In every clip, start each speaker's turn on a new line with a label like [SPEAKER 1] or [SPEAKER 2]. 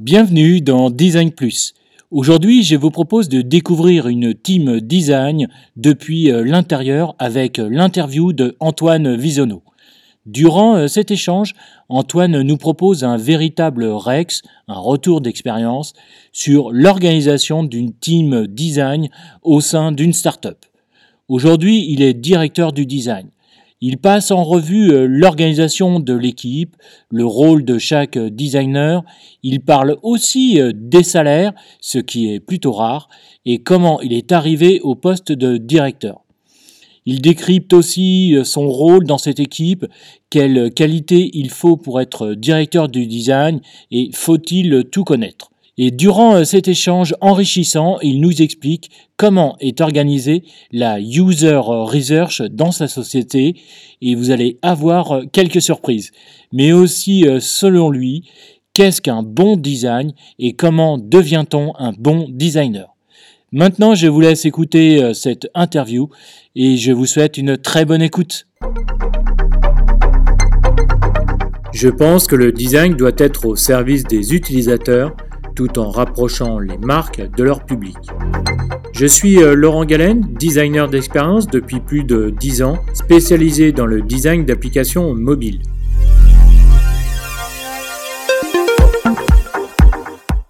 [SPEAKER 1] Bienvenue dans Design Plus. Aujourd'hui, je vous propose de découvrir une team design depuis euh, l'intérieur avec l'interview de Antoine Visonneau. Durant euh, cet échange, Antoine nous propose un véritable Rex, un retour d'expérience sur l'organisation d'une team design au sein d'une startup. Aujourd'hui, il est directeur du design. Il passe en revue euh, l'organisation de l'équipe, le rôle de chaque designer. Il parle aussi euh, des salaires, ce qui est plutôt rare, et comment il est arrivé au poste de directeur. Il décrypte aussi euh, son rôle dans cette équipe, quelles qualités il faut pour être directeur du design et faut-il tout connaître? Et durant euh, cet échange enrichissant, il nous explique comment est organisée la user research dans sa société et vous allez avoir euh, quelques surprises. Mais aussi, selon lui, qu'est-ce qu'un bon design et comment devient-on un bon designer? Maintenant, je vous laisse écouter euh, cette interview et je vous souhaite une très bonne écoute. Je pense que le design doit être au service des utilisateurs tout en rapprochant les marques de leur public. Je suis euh, Laurent Galen, designer d'expérience depuis plus de 10 ans, spécialisé dans le design d'applications mobiles.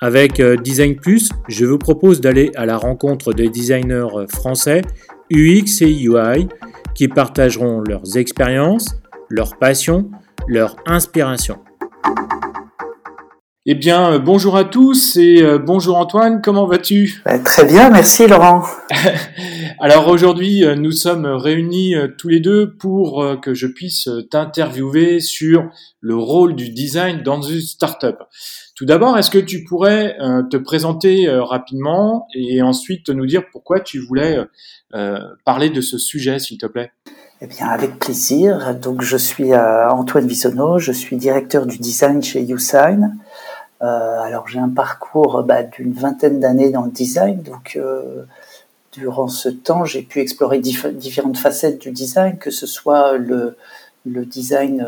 [SPEAKER 1] Avec euh, Design Plus, je vous propose d'aller à la rencontre des designers euh, français UX et UI qui partageront leurs expériences, leurs passions, leur inspiration. Eh bien, euh, bonjour à tous et bonjour Antoine, comment vas-tu?
[SPEAKER 2] Bah, Très bien, merci Laurent.
[SPEAKER 1] Alors aujourd'hui, nous sommes réunis tous les deux pour que je puisse t'interviewer sur le rôle du design dans une startup. Tout d'abord, est-ce que tu pourrais euh, te présenter euh, rapidement et ensuite nous dire pourquoi tu voulais euh, parler de ce sujet, s'il te plaît?
[SPEAKER 2] Eh bien, avec plaisir. Donc, je suis Antoine Bisonneau, je suis directeur du design chez YouSign. Alors, j'ai un parcours bah, d'une vingtaine d'années dans le design. Donc, durant ce temps, j'ai pu explorer différentes facettes du design, que ce soit le, design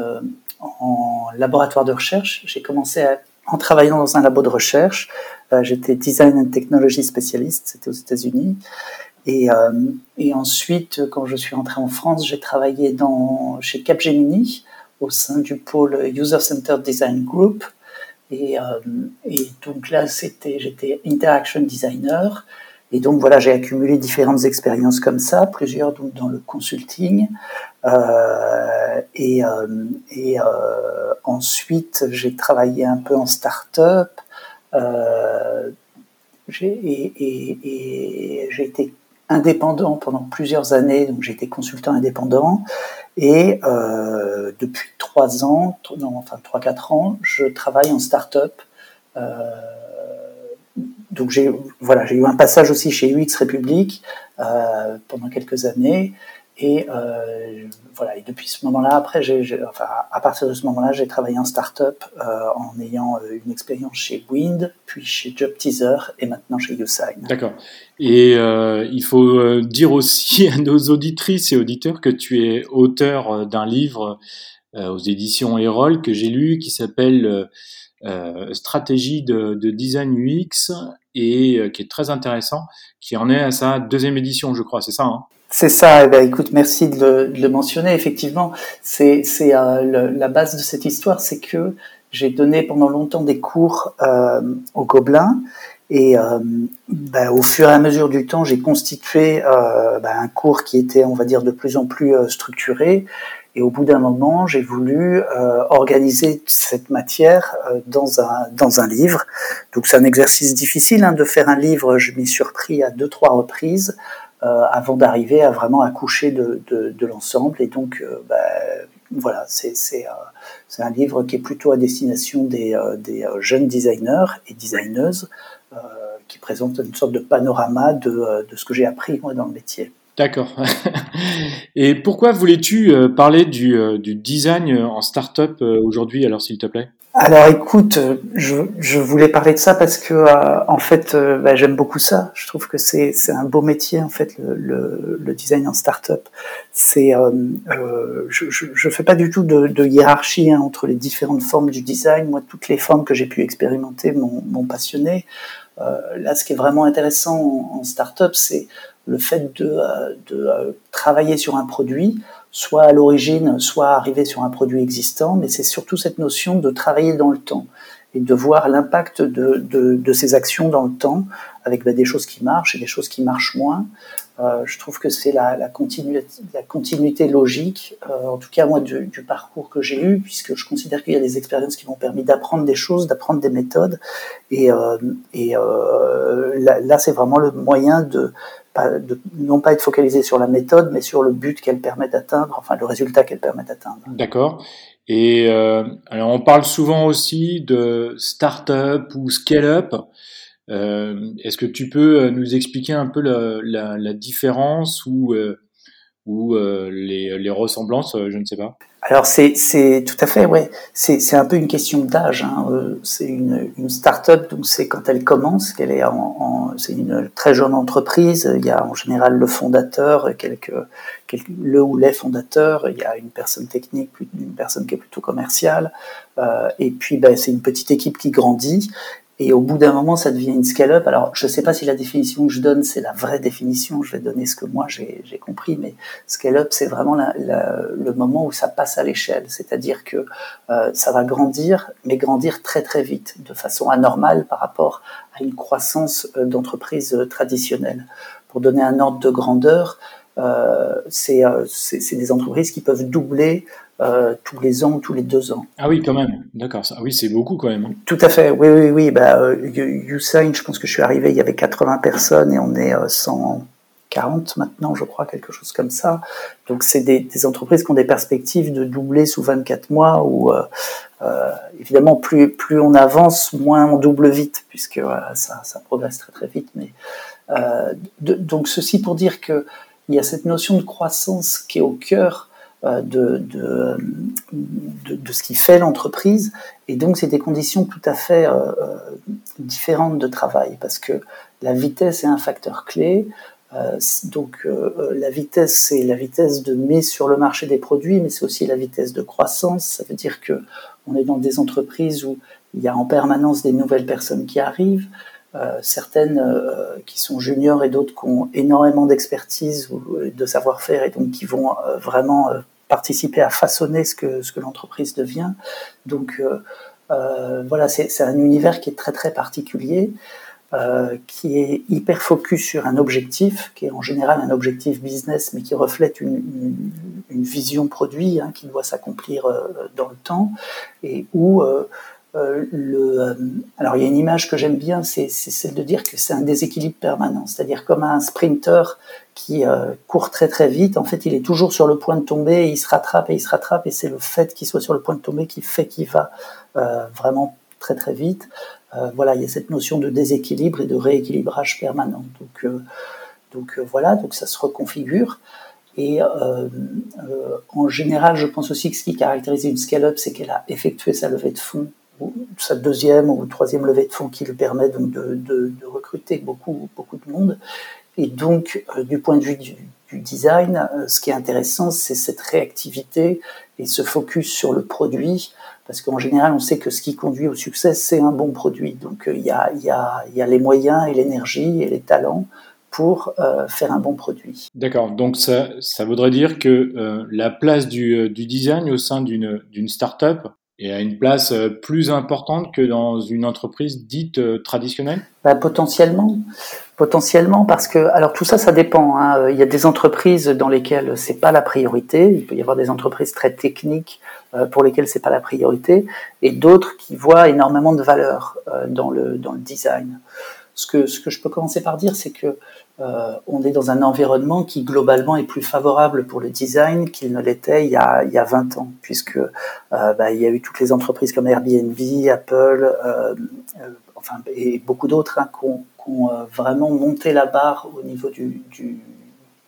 [SPEAKER 2] en laboratoire de recherche. J'ai commencé en travaillant dans un labo de recherche. Euh, j'étais design and technology spécialiste, c'était aux États-Unis. Et, euh, ensuite, quand je suis rentré en France, j'ai travaillé chez Capgemini au sein du pôle User Centered Design Group. Et, euh, et donc là, c'était, j'étais interaction designer. Et donc voilà, j'ai accumulé différentes expériences comme ça, plusieurs donc dans le consulting. Et, euh, et euh, ensuite, j'ai travaillé un peu en start-up. et, et j'ai été indépendant pendant plusieurs années, donc été consultant indépendant. Et depuis trois ans, non, enfin trois quatre ans, je travaille en start-up. Euh, donc j'ai voilà, j'ai eu un passage aussi chez UX République euh, pendant quelques années. Et euh, voilà, et depuis ce moment-là, après, j'ai, enfin, à partir de ce moment-là, j'ai travaillé en start-up euh, en ayant euh, une expérience chez Wind, puis chez Job Teaser et maintenant chez YouSign.
[SPEAKER 1] D'accord. Et euh, il faut euh, dire aussi à nos auditrices et auditeurs que tu es auteur d'un livre aux éditions Erol que j'ai lu qui s'appelle stratégie de, de, design UX et qui est très intéressant, qui en est à sa deuxième édition, je crois, c'est ça hein?
[SPEAKER 2] C'est ça. Eh ben, écoute, merci de le, de le mentionner. Effectivement, c'est euh, la base de cette histoire, c'est que j'ai donné pendant longtemps des cours euh, au Gobelin et euh, ben, au fur et à mesure du temps, j'ai constitué ben, un cours qui était, on va dire, de plus en plus structuré et au bout d'un moment, j'ai voulu euh, organiser cette matière euh, dans, un, dans un livre. Donc c'est un exercice difficile hein, de faire un livre. Je m'y surpris à deux, trois reprises euh, avant d'arriver à vraiment accoucher de, de, de l'ensemble. Et donc, euh, bah, voilà, c'est euh, un livre qui est plutôt à destination des, des jeunes designers et designeuses qui présente une sorte de panorama de, de ce que j'ai appris moi, dans le métier.
[SPEAKER 1] D'accord. Et pourquoi voulais-tu euh, parler du, euh, du, design en start-up euh, aujourd'hui, alors s'il te plaît?
[SPEAKER 2] Alors écoute, je, je, voulais parler de ça parce que euh, en fait, euh, bah, j'aime beaucoup ça. Je trouve que c'est un beau métier en fait le, le, le design en start-up. C'est euh, euh je, je, je fais pas du tout de, de hiérarchie hein, entre les différentes formes du design. Moi, toutes les formes que j'ai pu expérimenter m'ont passionné. là, ce qui est vraiment intéressant en, en start-up, c'est le fait de, de travailler sur un produit soit à l'origine, soit arriver sur un produit existant, mais c'est surtout cette notion de travailler dans le temps et de voir l'impact de, de, de, ces actions dans le temps, avec bah, des choses qui marchent et des choses qui marchent moins. Euh, je trouve que c'est la, la, continuité, la continuité logique, euh, en tout cas moi du, du parcours que j'ai eu, puisque je considère qu'il y a des expériences qui m'ont permis d'apprendre des choses, d'apprendre des méthodes, et, euh, et euh, là, là c'est vraiment le moyen de de, non pas être focalisé sur la méthode, mais sur le but qu'elle permet d'atteindre, enfin le résultat qu'elle permet d'atteindre.
[SPEAKER 3] D'accord. Et euh, alors on parle souvent aussi de start-up ou scale-up. Euh, Est-ce que tu peux euh, nous expliquer un peu la, différence ou, euh, les, ressemblances Je ne sais pas.
[SPEAKER 2] Alors c'est tout à fait ouais. C'est un peu une question d'âge hein. C'est une, une start-up donc c'est quand elle commence qu'elle est en, c'est une très jeune entreprise. Il y a en général le fondateur quelques, le ou les fondateurs. Il y a une personne technique une personne qui est plutôt commerciale. Et puis ben, c'est une petite équipe qui grandit et au bout d'un moment, ça devient une scale-up. Alors, je ne sais pas si la définition que je donne, c'est la vraie définition. Je vais donner ce que moi j'ai compris, mais scale-up, c'est vraiment la, la, le moment où ça passe à l'échelle. C'est-à-dire que euh, ça va grandir, mais grandir très très vite, de façon anormale par rapport à une croissance euh, d'entreprise euh, traditionnelle. Pour donner un ordre de grandeur, euh, c'est euh, des entreprises qui peuvent doubler euh, tous les ans ou tous les deux ans.
[SPEAKER 3] Ah oui, quand même. D'accord. Ah oui, c'est beaucoup quand même. Hein.
[SPEAKER 2] Tout à fait. Oui, oui, oui. Bah, euh, Usain, je pense que je suis arrivé, il y avait 80 personnes et on est 140 euh, maintenant, je crois, quelque chose comme ça. Donc, c'est des, des, entreprises qui ont des perspectives de doubler sous 24 mois ou euh, évidemment, plus, plus on avance, moins on double vite puisque ça, ça progresse très très vite. Mais de, donc, ceci pour dire que il y a cette notion de croissance qui est au cœur euh, de, de, de, ce qui fait l'entreprise. Et donc, c'est des conditions tout à fait euh, euh, différentes de travail parce que la vitesse est un facteur clé. donc, la vitesse, c'est la vitesse de mise sur le marché des produits, mais c'est aussi la vitesse de croissance. Ça veut dire que on est dans des entreprises où il y a en permanence des nouvelles personnes qui arrivent. Certaines qui sont juniors et d'autres qui ont énormément d'expertise ou de savoir-faire et donc qui vont vraiment participer à façonner ce que, ce que l'entreprise devient. Donc voilà, c'est un univers qui est très très particulier. Euh, qui est hyper focus sur un objectif, qui est en général un objectif business, mais qui reflète une, une, vision produit hein, qui doit s'accomplir euh, dans le temps, et où euh, euh, le, euh, alors il y a une image que j'aime bien, c'est celle de dire que c'est un déséquilibre permanent, c'est-à-dire comme un sprinter qui euh, court très très vite, en fait il est toujours sur le point de tomber, et il se rattrape et il se rattrape, et c'est le fait qu'il soit sur le point de tomber qui fait qu'il va vraiment très très vite. voilà, il y a cette notion de déséquilibre et de rééquilibrage permanent. Donc, donc voilà, donc ça se reconfigure. Et euh, euh, en général, je pense aussi que ce qui caractérise une scale-up, c'est qu'elle a effectué sa levée de fonds sa deuxième ou troisième levée de fonds qui lui permet donc de, de, de recruter beaucoup, beaucoup de monde. Et donc, euh, du point de vue du, design, euh, ce qui est intéressant, c'est cette réactivité et ce focus sur le produit, parce qu'en général, on sait que ce qui conduit au succès, c'est un bon produit. Donc, euh, il y, a, les moyens et l'énergie et les talents pour faire un bon produit.
[SPEAKER 3] D'accord, donc ça, voudrait dire que la place du, du design au sein d'une start-up et à une place euh, plus importante que dans une entreprise dite euh, traditionnelle?
[SPEAKER 2] Bah, Potentiellement, potentiellement parce que alors tout ça, ça dépend. Hein. Il y a des entreprises dans lesquelles c'est pas la priorité. Il peut y avoir des entreprises très techniques euh, pour lesquelles c'est pas la priorité, et d'autres qui voient énormément de valeur dans le dans le design. Ce que ce que je peux commencer par dire, c'est que on est dans un environnement qui globalement est plus favorable pour le design qu'il ne l'était il, y a, il y a 20 ans, puisque euh, bah, il y a eu toutes les entreprises comme Airbnb, Apple, euh, euh enfin et beaucoup d'autres hein, qui ont, ont euh, vraiment monté la barre au niveau du, du,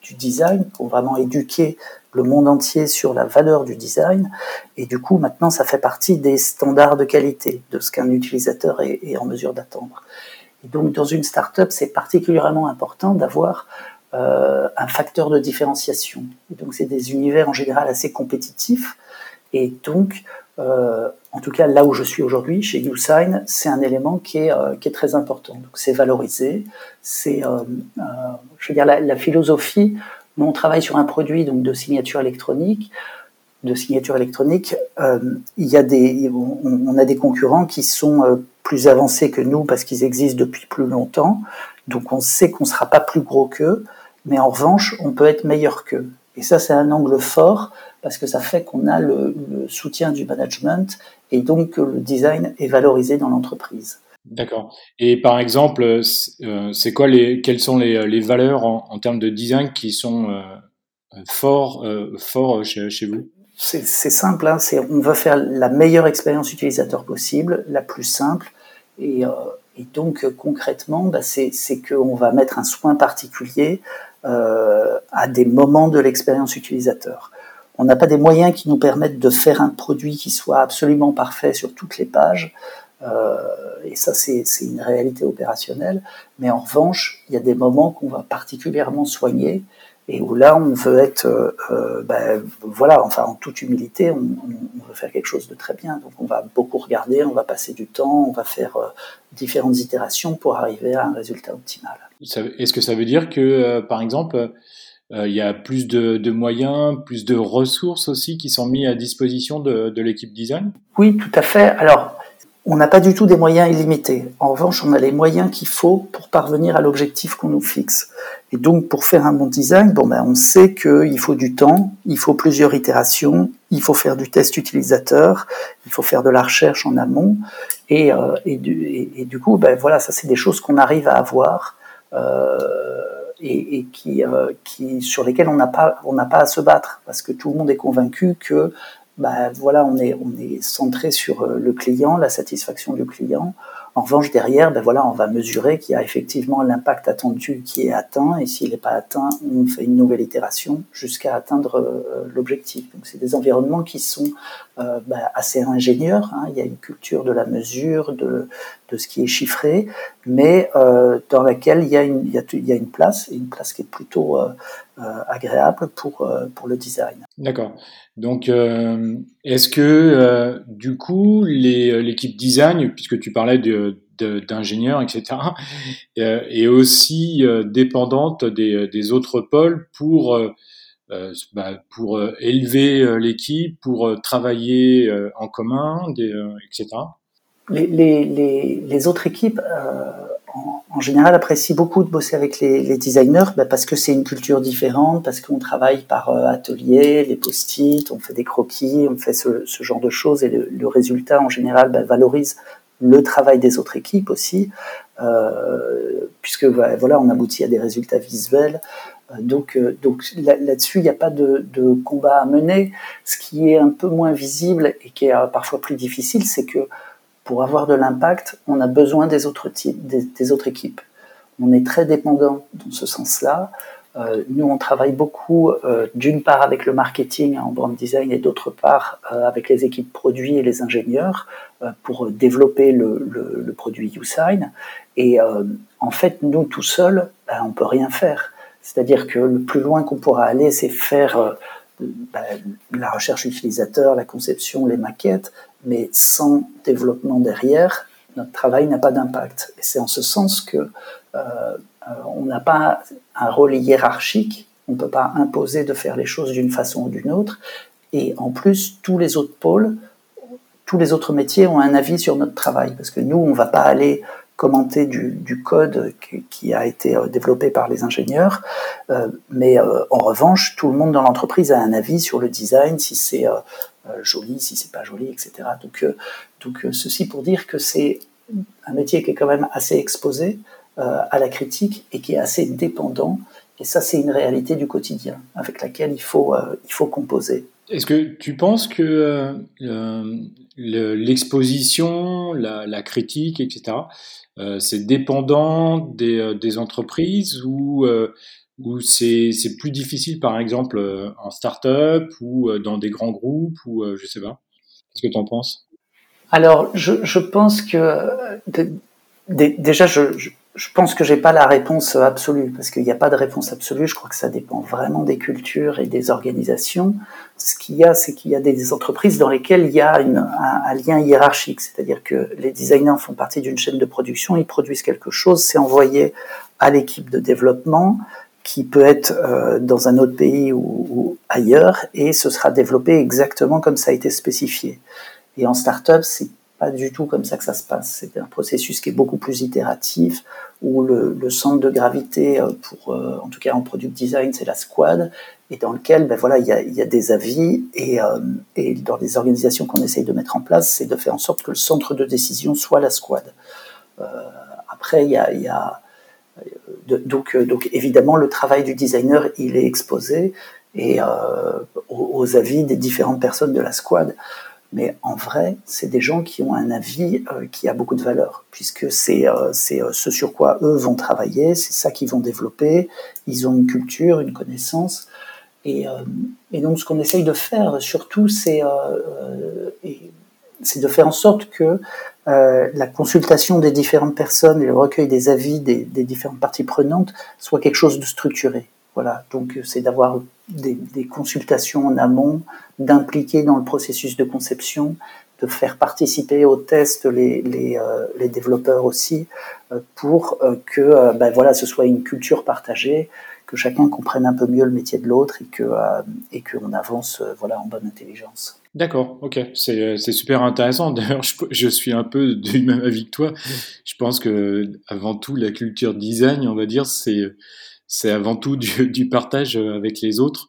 [SPEAKER 2] du design pour vraiment éduquer le monde entier sur la valeur du design. Et du coup, maintenant, ça fait partie des standards de qualité de ce qu'un utilisateur est, est, en mesure d'attendre. Donc, dans une startup, c'est particulièrement important d'avoir euh, un facteur de différenciation. Et donc, c'est des univers en général assez compétitifs. Et donc, euh, en tout cas, là où je suis aujourd'hui, chez YouSign, c'est un élément qui est, euh, qui est très important. Donc, c'est valorisé. C'est, euh, euh, je veux dire, la, la, philosophie. Nous, on travaille sur un produit donc de signature électronique. De signature électronique, euh, il y a des, on, a des concurrents qui sont plus avancés que nous parce qu'ils existent depuis plus longtemps. Donc, on sait qu'on ne sera pas plus gros qu'eux, mais en revanche, on peut être meilleur qu'eux. Et ça, c'est un angle fort parce que ça fait qu'on a le, soutien du management et donc que le design est valorisé dans l'entreprise.
[SPEAKER 3] D'accord. Et par exemple, euh, c'est quoi les, quelles sont les, les valeurs en, termes de design qui sont euh, forts, euh, forts chez, chez vous?
[SPEAKER 2] C'est simple, hein, on veut faire la meilleure expérience utilisateur possible, la plus simple, et, euh, et donc concrètement, bah, c'est qu'on va mettre un soin particulier euh, à des moments de l'expérience utilisateur. On n'a pas des moyens qui nous permettent de faire un produit qui soit absolument parfait sur toutes les pages. Euh, et ça, c'est une réalité opérationnelle. Mais en revanche, il y a des moments qu'on va particulièrement soigner et où là, on veut être, euh, euh, ben, voilà, enfin, en toute humilité, on, on, veut faire quelque chose de très bien. Donc, on va beaucoup regarder, on va passer du temps, on va faire euh, différentes itérations pour arriver à un résultat optimal.
[SPEAKER 3] Est-ce que ça veut dire que, euh, par exemple, il y a plus de, de, moyens, plus de ressources aussi qui sont mis à disposition de, de l'équipe design?
[SPEAKER 2] Oui, tout à fait. Alors, on n'a pas du tout des moyens illimités. En revanche, on a les moyens qu'il faut pour parvenir à l'objectif qu'on nous fixe. Et donc, pour faire un bon design, bon ben, on sait qu'il faut du temps, il faut plusieurs itérations, il faut faire du test utilisateur, il faut faire de la recherche en amont. Et, euh, et, du, et, du, coup, ben, voilà, ça c'est des choses qu'on arrive à avoir. Euh, et, qui, euh, qui, sur lesquelles on n'a pas, on pas à se battre parce que tout le monde est convaincu que bah, voilà, on est, on est centré sur euh, le client, la satisfaction du client. En revanche, derrière, ben voilà, on va mesurer qu'il y a effectivement l'impact attendu qui est atteint, et s'il n'est pas atteint, on fait une nouvelle itération jusqu'à atteindre euh, l'objectif. Donc, c'est des environnements qui sont euh, ben, assez ingénieurs. Hein. Il y a une culture de la mesure, de, de ce qui est chiffré, mais euh, dans laquelle il y, a une, il, y une place, une place qui est plutôt euh, euh agréable pour, le design.
[SPEAKER 3] D'accord. Donc, est-ce que du coup, l'équipe design, puisque tu parlais d'ingénieurs, etc., est aussi dépendante des, autres pôles pour, bah, élever l'équipe, pour travailler en commun, etc
[SPEAKER 2] les, les, les, autres équipes, euh, en, en, général, apprécient beaucoup de bosser avec les, les designers bah parce que c'est une culture différente, parce qu'on travaille par euh, atelier, les post-it, on fait des croquis, on fait ce, ce genre de choses et le, le résultat, en général, bah, valorise le travail des autres équipes aussi, euh, puisque bah, voilà, on aboutit à des résultats visuels. Euh, donc, euh, donc là-dessus, il n'y a pas de, de, combat à mener. Ce qui est un peu moins visible et qui est parfois plus difficile, c'est que pour avoir de l'impact, on a besoin des autres, équipes. On est très dépendant dans ce sens-là. Euh, nous, on travaille beaucoup, euh, d'une part avec le marketing en brand design et d'autre part euh, avec les équipes produits et les ingénieurs pour développer le, le, le produit YouSign. Et en fait, nous, tout seuls, ben, on peut rien faire. C'est-à-dire que le plus loin qu'on pourra aller, c'est faire euh, ben, la recherche utilisateur, la conception, les maquettes, mais sans développement derrière, notre travail n'a pas d'impact. Et c'est en ce sens que euh, on n'a pas un rôle hiérarchique, on ne peut pas imposer de faire les choses d'une façon ou d'une autre. Et en plus, tous les autres pôles, tous les autres métiers ont un avis sur notre travail, parce que nous, on ne va pas aller commenter du, code qui, a été euh, développé par les ingénieurs, euh, mais euh, en revanche, tout le monde dans l'entreprise a un avis sur le design, si c'est joli, si c'est pas joli, etc. Donc, donc ceci pour dire que c'est un métier qui est quand même assez exposé à la critique et qui est assez dépendant. Et ça, c'est une réalité du quotidien avec laquelle il faut, il faut composer.
[SPEAKER 3] Est-ce que tu penses que l'exposition, la, critique, etc., c'est dépendant des, des, entreprises ou
[SPEAKER 1] Ou c'est plus difficile, par exemple, en start-up ou dans des grands groupes ou je sais pas. Qu'est-ce que tu en penses?
[SPEAKER 2] Alors, je, je, pense que déjà, je pense que j'ai pas la réponse absolue parce qu'il n'y a pas de réponse absolue. Je crois que ça dépend vraiment des cultures et des organisations. Ce qu'il y a, c'est qu'il y a des entreprises dans lesquelles il y a un, lien hiérarchique, c'est-à-dire que les designers font partie d'une chaîne de production, ils produisent quelque chose, c'est envoyé à l'équipe de développement qui peut être euh, dans un autre pays ou, ou, ailleurs et ce sera développé exactement comme ça a été spécifié. Et en startup, c'est pas du tout comme ça que ça se passe. C'est un processus qui est beaucoup plus itératif, où le, centre de gravité, euh, pour, euh, en tout cas en product design, c'est la squad, et dans lequel, ben voilà, il y a, des avis, et, euh, et dans les organisations qu'on essaye de mettre en place, c'est de faire en sorte que le centre de décision soit la squad. Après, il y a, donc, évidemment, le travail du designer, il est exposé et aux, avis des différentes personnes de la squad. Mais en vrai, c'est des gens qui ont un avis euh, qui a beaucoup de valeur, puisque c'est euh, euh, ce sur quoi eux vont travailler, c'est ça qu'ils vont développer, ils ont une culture, une connaissance. Et, euh, et donc ce qu'on essaye de faire surtout, c'est euh, de faire en sorte que la consultation des différentes personnes et le recueil des avis des, des différentes parties prenantes soit quelque chose de structuré. Voilà, donc c'est d'avoir des, des, consultations en amont, d'impliquer dans le processus de conception, de faire participer au test les, les, euh, les développeurs aussi, euh, pour euh, que euh, ben voilà, ce soit une culture partagée, que chacun comprenne un peu mieux le métier de l'autre et que euh, et qu'on avance voilà en bonne intelligence.
[SPEAKER 1] D'accord, ok, c'est super intéressant. D'ailleurs, je, je, suis un peu du même avis que toi. Je pense que avant tout, la culture design, on va dire, c'est c'est avant tout du, du, partage avec les autres.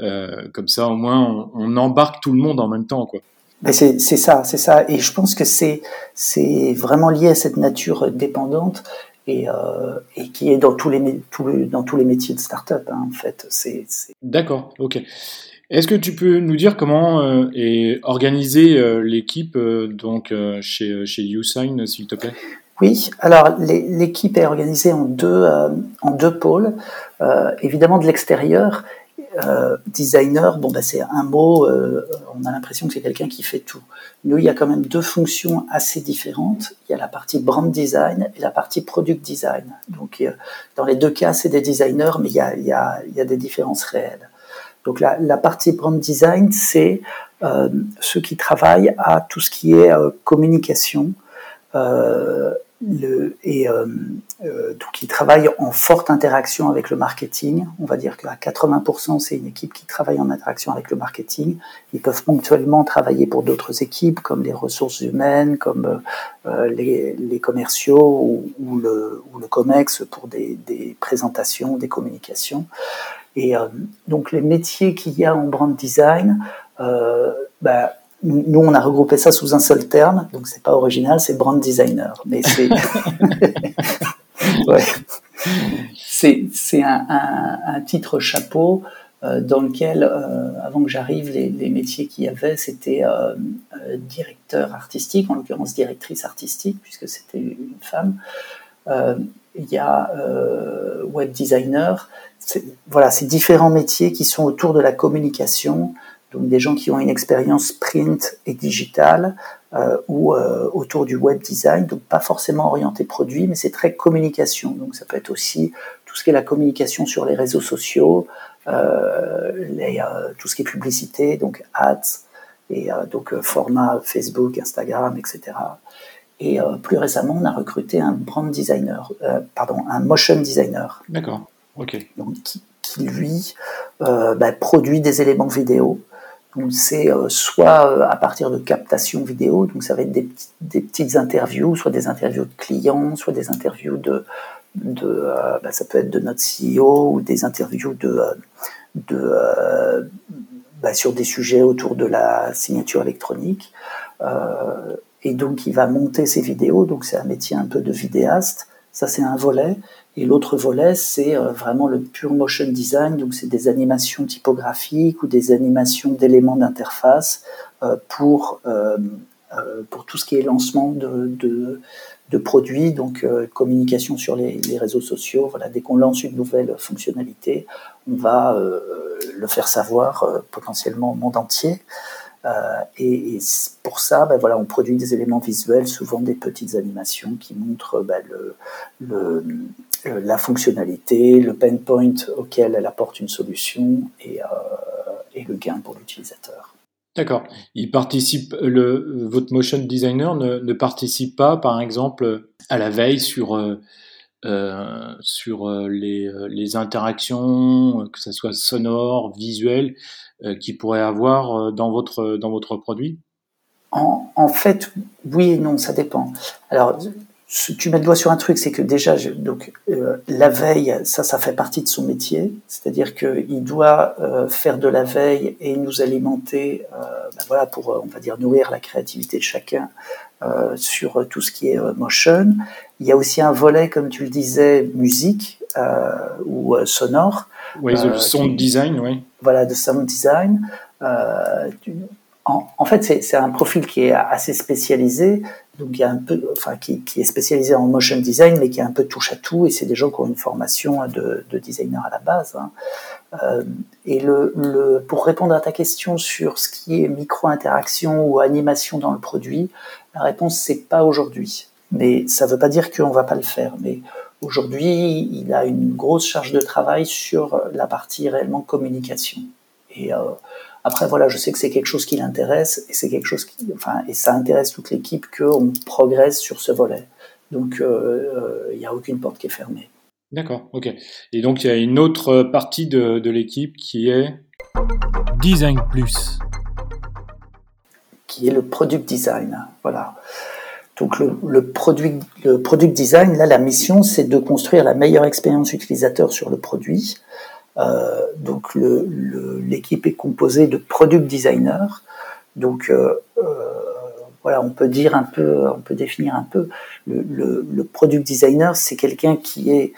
[SPEAKER 1] Euh, comme ça, au moins, on, on, embarque tout le monde en même temps, quoi.
[SPEAKER 2] C'est ça, c'est ça. Et je pense que c'est c'est vraiment lié à cette nature dépendante et, euh, et qui est dans tous les, tous les, dans tous les métiers de start-up, hein, en fait. C'est
[SPEAKER 1] D'accord, ok. Est-ce que tu peux nous dire comment euh, est organisée euh, l'équipe euh, donc euh, chez chez YouSign, s'il te plaît?
[SPEAKER 2] Oui, alors l'équipe est organisée en deux, euh, en deux pôles. Euh, évidemment, de l'extérieur, euh, designer, bon, bah, c'est un mot, on a l'impression que c'est quelqu'un qui fait tout. Nous, il y a quand même deux fonctions assez différentes. Il y a la partie brand design et la partie product design. Donc, dans les deux cas, c'est des designers, mais il y a, il y a, des différences réelles. Donc, la, partie brand design, c'est ceux qui travaillent à tout ce qui est communication, le, et euh, euh, donc ils travaillent en forte interaction avec le marketing. On va dire qu'à 80%, c'est une équipe qui travaille en interaction avec le marketing. Ils peuvent ponctuellement travailler pour d'autres équipes, comme les ressources humaines, comme euh, les, les, commerciaux ou, ou, le, ou, le, COMEX pour des, des, présentations, des communications. Et euh, donc les métiers qu'il y a en brand design, euh, bah, nous, on a regroupé ça sous un seul terme, donc c'est pas original, c'est brand designer. Mais c'est ouais. c'est un, un, un, titre chapeau euh, dans lequel, euh, avant que j'arrive, les, les, métiers qu'il y avait, c'était euh, directeur artistique, en l'occurrence directrice artistique, puisque c'était une femme. Il y a web designer. Voilà, c'est différents métiers qui sont autour de la communication, donc des gens qui ont une expérience print et digitale euh, ou euh, autour du web design, donc pas forcément orienté produit, mais c'est très communication. Donc ça peut être aussi tout ce qui est la communication sur les réseaux sociaux, euh, les, tout ce qui est publicité, donc ads, et donc format Facebook, Instagram, etc. Et plus récemment, on a recruté un brand designer, pardon, un motion designer.
[SPEAKER 1] D'accord. Ok.
[SPEAKER 2] Donc qui, qui lui bah, produit des éléments vidéo c'est euh, soit euh, à partir de captation vidéo, donc ça va être des, petites interviews, soit des interviews de clients, soit des interviews de, euh, bah, ça peut être de notre CEO ou des interviews de, de bah, sur des sujets autour de la signature électronique. et donc il va monter ses vidéos, donc c'est un métier un peu de vidéaste. Ça c'est un volet. Et l'autre volet, c'est euh, vraiment le pure motion design, donc c'est des animations typographiques ou des animations d'éléments d'interface euh, pour, euh, pour tout ce qui est lancement de, de, produits, donc communication sur les, réseaux sociaux. Voilà, dès qu'on lance une nouvelle fonctionnalité, on va le faire savoir potentiellement au monde entier. et, pour ça, ben voilà, on produit des éléments visuels, souvent des petites animations qui montrent ben, le, la fonctionnalité, le pain point auquel elle apporte une solution et, et le gain pour l'utilisateur.
[SPEAKER 1] D'accord. Il participe, le, votre motion designer ne, participe pas, par exemple, à la veille sur, euh, euh, sur euh, les, les, interactions, que ce soit sonore, visuel, qu'il pourrait avoir dans votre, dans votre produit?
[SPEAKER 2] En, en, fait, oui et non, ça dépend. Alors, tu mets le doigt sur un truc, c'est que déjà, donc euh, la veille, ça, ça fait partie de son métier, c'est-à-dire qu'il doit euh, faire de la veille et nous alimenter, euh, ben voilà, pour on va dire nourrir la créativité de chacun sur tout ce qui est motion. Il y a aussi un volet, comme tu le disais, musique ou sonore.
[SPEAKER 1] Oui, le sound design, oui.
[SPEAKER 2] Voilà, de sound design. En, fait, c'est un profil qui est assez spécialisé donc qui, est spécialisé en motion design, mais qui a un peu touche à tout, et c'est des gens qui ont une formation de, designer à la base. Hein. Euh, et pour répondre à ta question sur ce qui est micro-interaction ou animation dans le produit, la réponse c'est pas aujourd'hui. Mais ça ne veut pas dire qu'on va pas le faire. Mais aujourd'hui, il a une grosse charge de travail sur la partie réellement communication. Euh, après, voilà, je sais que c'est quelque chose qui l'intéresse et c'est quelque chose qui, enfin, et ça intéresse toute l'équipe qu'on progresse sur ce volet. Donc, il euh, n'y euh, a aucune porte qui est fermée.
[SPEAKER 1] D'accord, ok. Et donc, il y a une autre partie de, de l'équipe qui est
[SPEAKER 3] Design Plus.
[SPEAKER 2] Qui est le product design. Voilà. Donc, le, le, produit, le product design, là, la mission, c'est de construire la meilleure expérience utilisateur sur le produit euh, donc l'équipe est composée de product designers. Donc euh, euh, voilà, on peut dire un peu, on peut définir un peu le, product designer, c'est quelqu'un qui est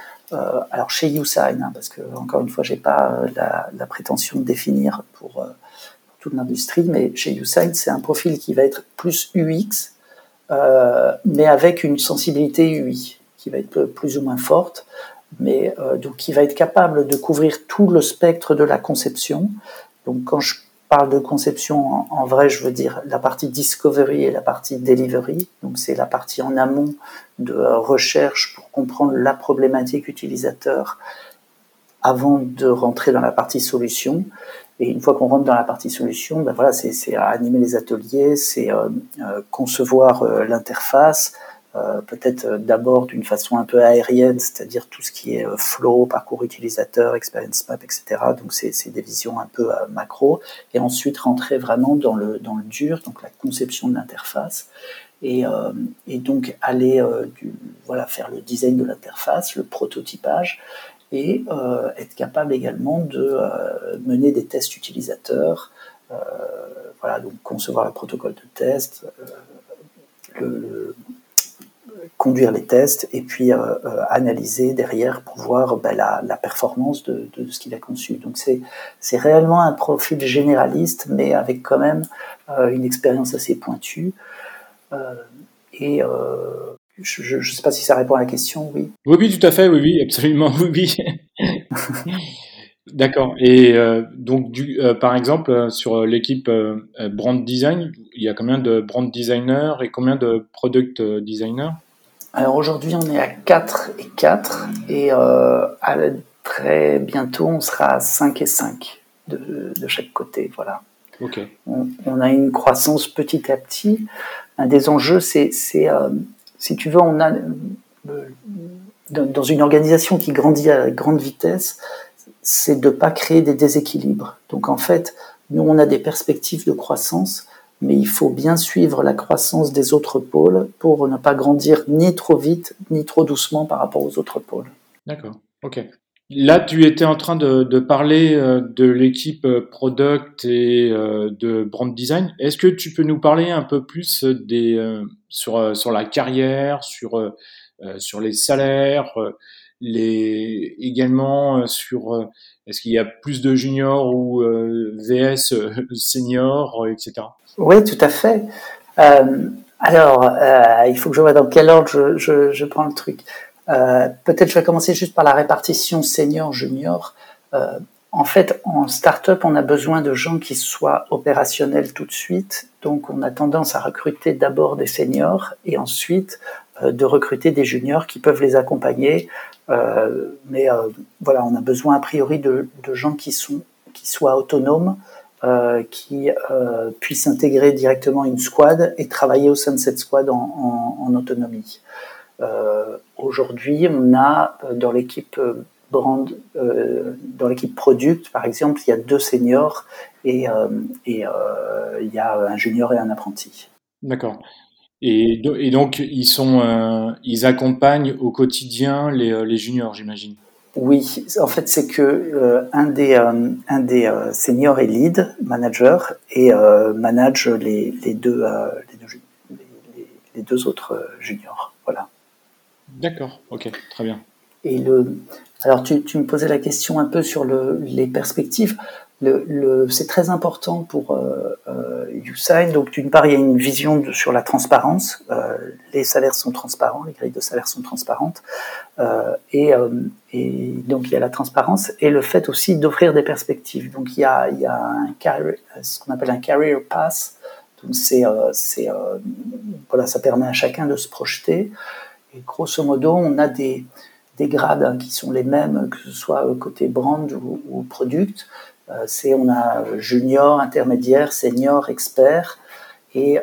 [SPEAKER 2] alors chez YouSign, hein, parce que encore une fois, j'ai pas la, prétention de définir pour, toute l'industrie, mais chez YouSign, c'est un profil qui va être plus UX, mais avec une sensibilité UI qui va être plus ou moins forte mais euh, donc qui va être capable de couvrir tout le spectre de la conception. Donc quand je parle de conception, en, vrai, je veux dire la partie discovery et la partie delivery. Donc c'est la partie en amont de euh, recherche pour comprendre la problématique utilisateur avant de rentrer dans la partie solution. Et une fois qu'on rentre dans la partie solution, ben voilà, c'est animer les ateliers, c'est euh, concevoir l'interface, euh, peut-être euh, d'abord d'une façon un peu aérienne, c'est-à-dire tout ce qui est euh, flow, parcours utilisateur, experience map, etc. Donc c'est des visions un peu macro, et ensuite rentrer vraiment dans le, dans le dur, donc la conception de l'interface, et, donc aller voilà, faire le design de l'interface, le prototypage, et être capable également de mener des tests utilisateurs, voilà, donc concevoir le protocole de test, le, conduire les tests et puis euh, euh, analyser derrière pour voir ben, la, performance de, ce qu'il a conçu. Donc c'est réellement un profil généraliste, mais avec quand même euh, une expérience assez pointue. et je ne sais pas si ça répond à la question, oui.
[SPEAKER 1] Oui, oui, tout à fait, oui, oui, absolument, oui, oui. D'accord. Et donc, par exemple, sur l'équipe brand design, il y a combien de brand designers et combien de product designers?
[SPEAKER 2] Alors aujourd'hui, on est à 4 et 4 et euh, à, très bientôt, on sera à 5 et 5 de, de chaque côté. Voilà.
[SPEAKER 1] Okay.
[SPEAKER 2] On, on, a une croissance petit à petit. Un des enjeux, c'est, euh, si tu veux, on a euh, dans une organisation qui grandit à grande vitesse, c'est de ne pas créer des déséquilibres. Donc en fait, nous, on a des perspectives de croissance mais il faut bien suivre la croissance des autres pôles pour ne pas grandir ni trop vite ni trop doucement par rapport aux autres pôles.
[SPEAKER 1] D'accord, ok. Là, tu étais en train de, parler euh, de l'équipe euh, product et euh, de brand design. Est-ce que tu peux nous parler un peu plus sur, sur la carrière, sur, sur les salaires, les, également sur est-ce qu'il y a plus de juniors ou VS seniors, etc.
[SPEAKER 2] Oui, tout à fait. Euh, Alors, euh, il faut que je vois dans quel ordre je, je, prends le truc. Euh, Peut-être je vais commencer juste par la répartition senior-junior. En fait, en start-up, on a besoin de gens qui soient opérationnels tout de suite. Donc, on a tendance à recruter d'abord des seniors et ensuite de recruter des juniors qui peuvent les accompagner. Mais voilà, on a besoin a priori de, de gens qui, sont, qui soient autonomes, euh, qui euh, puissent intégrer directement une squad et travailler au sein de cette squad en, autonomie. Euh, Aujourd'hui, on a dans l'équipe brand, dans l'équipe product, par exemple, il y a deux seniors et, il y a un junior et un apprenti.
[SPEAKER 1] D'accord. Et, donc, ils, accompagnent au quotidien les juniors, j'imagine?
[SPEAKER 2] Oui, en fait, c'est que euh, un des, euh, un des euh, seniors est lead manager et manage les, les deux, les, deux, les, les deux autres juniors. Voilà.
[SPEAKER 1] D'accord, ok, très bien.
[SPEAKER 2] Et le, alors, tu, tu, me posais la question un peu sur le, les perspectives c'est très important pour euh, euh, YouSign. Donc, d'une part, il y a une vision sur la transparence. Euh, les salaires sont transparents, les grilles de salaire sont transparentes. Euh, et, donc, il y a la transparence et le fait aussi d'offrir des perspectives. Donc, il y a, ce qu'on appelle un career voilà, ça permet à chacun de se projeter. Et grosso modo, on a des, des grades hein, qui sont les mêmes, que ce soit côté brand ou, ou product. Euh, c'est on a junior, intermédiaire, senior, expert, et euh,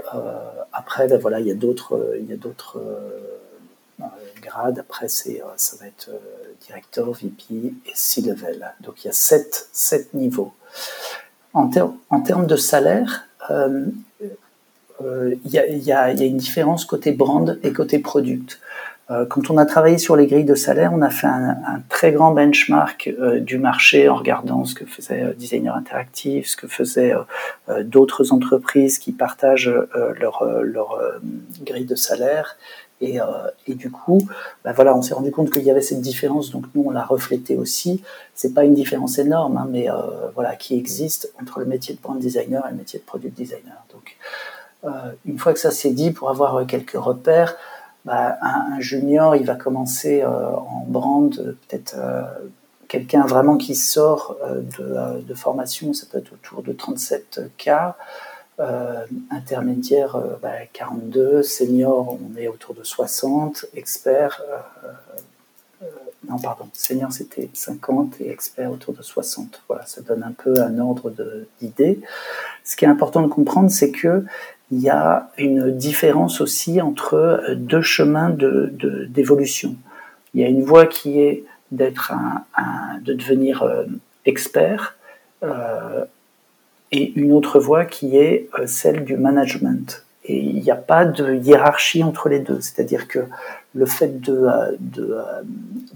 [SPEAKER 2] après, ben voilà, il y a d'autres, il y a d'autres euh, grades. Après, c'est, ça va être directeur, VP et C-level. Donc il y a sept, sept niveaux. En, termes de salaire, euh, euh, il y, y, a, une différence côté brand et côté product. Euh, quand on a travaillé sur les grilles de salaire, on a fait un, un très grand benchmark euh, du marché en regardant ce que faisait euh, Designer Interactive, ce que faisaient euh, d'autres entreprises qui partagent leur, leur grille de salaire. Et, et, du coup, bah voilà, on s'est rendu compte qu'il y avait cette différence, donc nous on l'a reflété aussi. C'est pas une différence énorme, hein, mais voilà, qui existe entre le métier de brand designer et le métier de product designer. Donc, une fois que ça s'est dit, pour avoir quelques repères, bah, un, un, junior, il va commencer euh, en brand, peut-être euh, quelqu'un vraiment qui sort euh, de, formation, ça peut être autour de 37K. intermédiaire, bah, 42, senior, on est autour de 60, expert, non, pardon, senior c'était 50 et expert autour de 60. Voilà, ça donne un peu un ordre d'idée. Ce qui est important de comprendre, c'est que il y a une différence aussi entre euh, deux chemins d'évolution. De, de, il y a une voie qui est d'être un, de devenir euh, expert euh, et une autre voie qui est celle du management. Et il n'y a pas de hiérarchie entre les deux. C'est-à-dire que le fait de, de,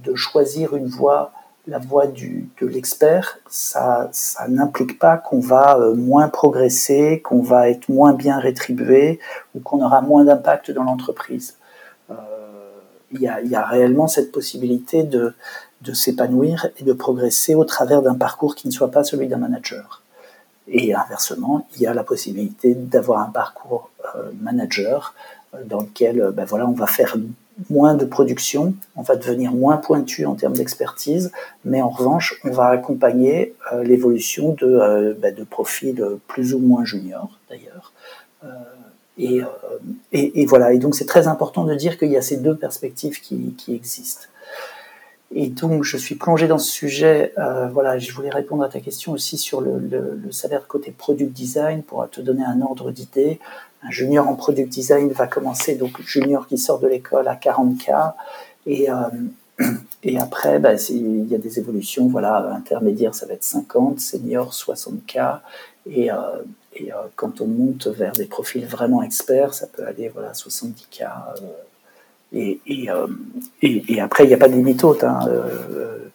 [SPEAKER 2] de choisir une voie la voie du, de l'expert, ça, ça n'implique pas qu'on va euh, moins progresser, qu'on va être moins bien rétribué ou qu'on aura moins d'impact dans l'entreprise. Euh, il y, a, y, a, réellement cette possibilité de, de s'épanouir et de progresser au travers d'un parcours qui ne soit pas celui d'un manager. Et inversement, il y a la possibilité d'avoir un parcours euh, manager dans lequel ben voilà, on va faire moins de production, on va devenir moins pointu en termes d'expertise, mais en revanche, on va accompagner euh, l'évolution de, euh, bah, de profils plus ou moins juniors d'ailleurs. Euh, et, euh, et, voilà, et donc c'est très important de dire qu'il y a ces deux perspectives qui, qui, existent. Et donc je suis plongé dans ce sujet, euh, voilà, je voulais répondre à ta question aussi sur le, le, le salaire côté product design pour te donner un ordre d'idée un junior en product design va commencer, donc junior qui sort de l'école à 40K, et, euh, et après, bah, il y a des évolutions, voilà, intermédiaire, ça va être 50, senior, 60K, et, euh, et euh, quand on monte vers des profils vraiment experts, ça peut aller, voilà, 70K, euh, et, et, et, après, il n'y a pas de limite haute. Hein,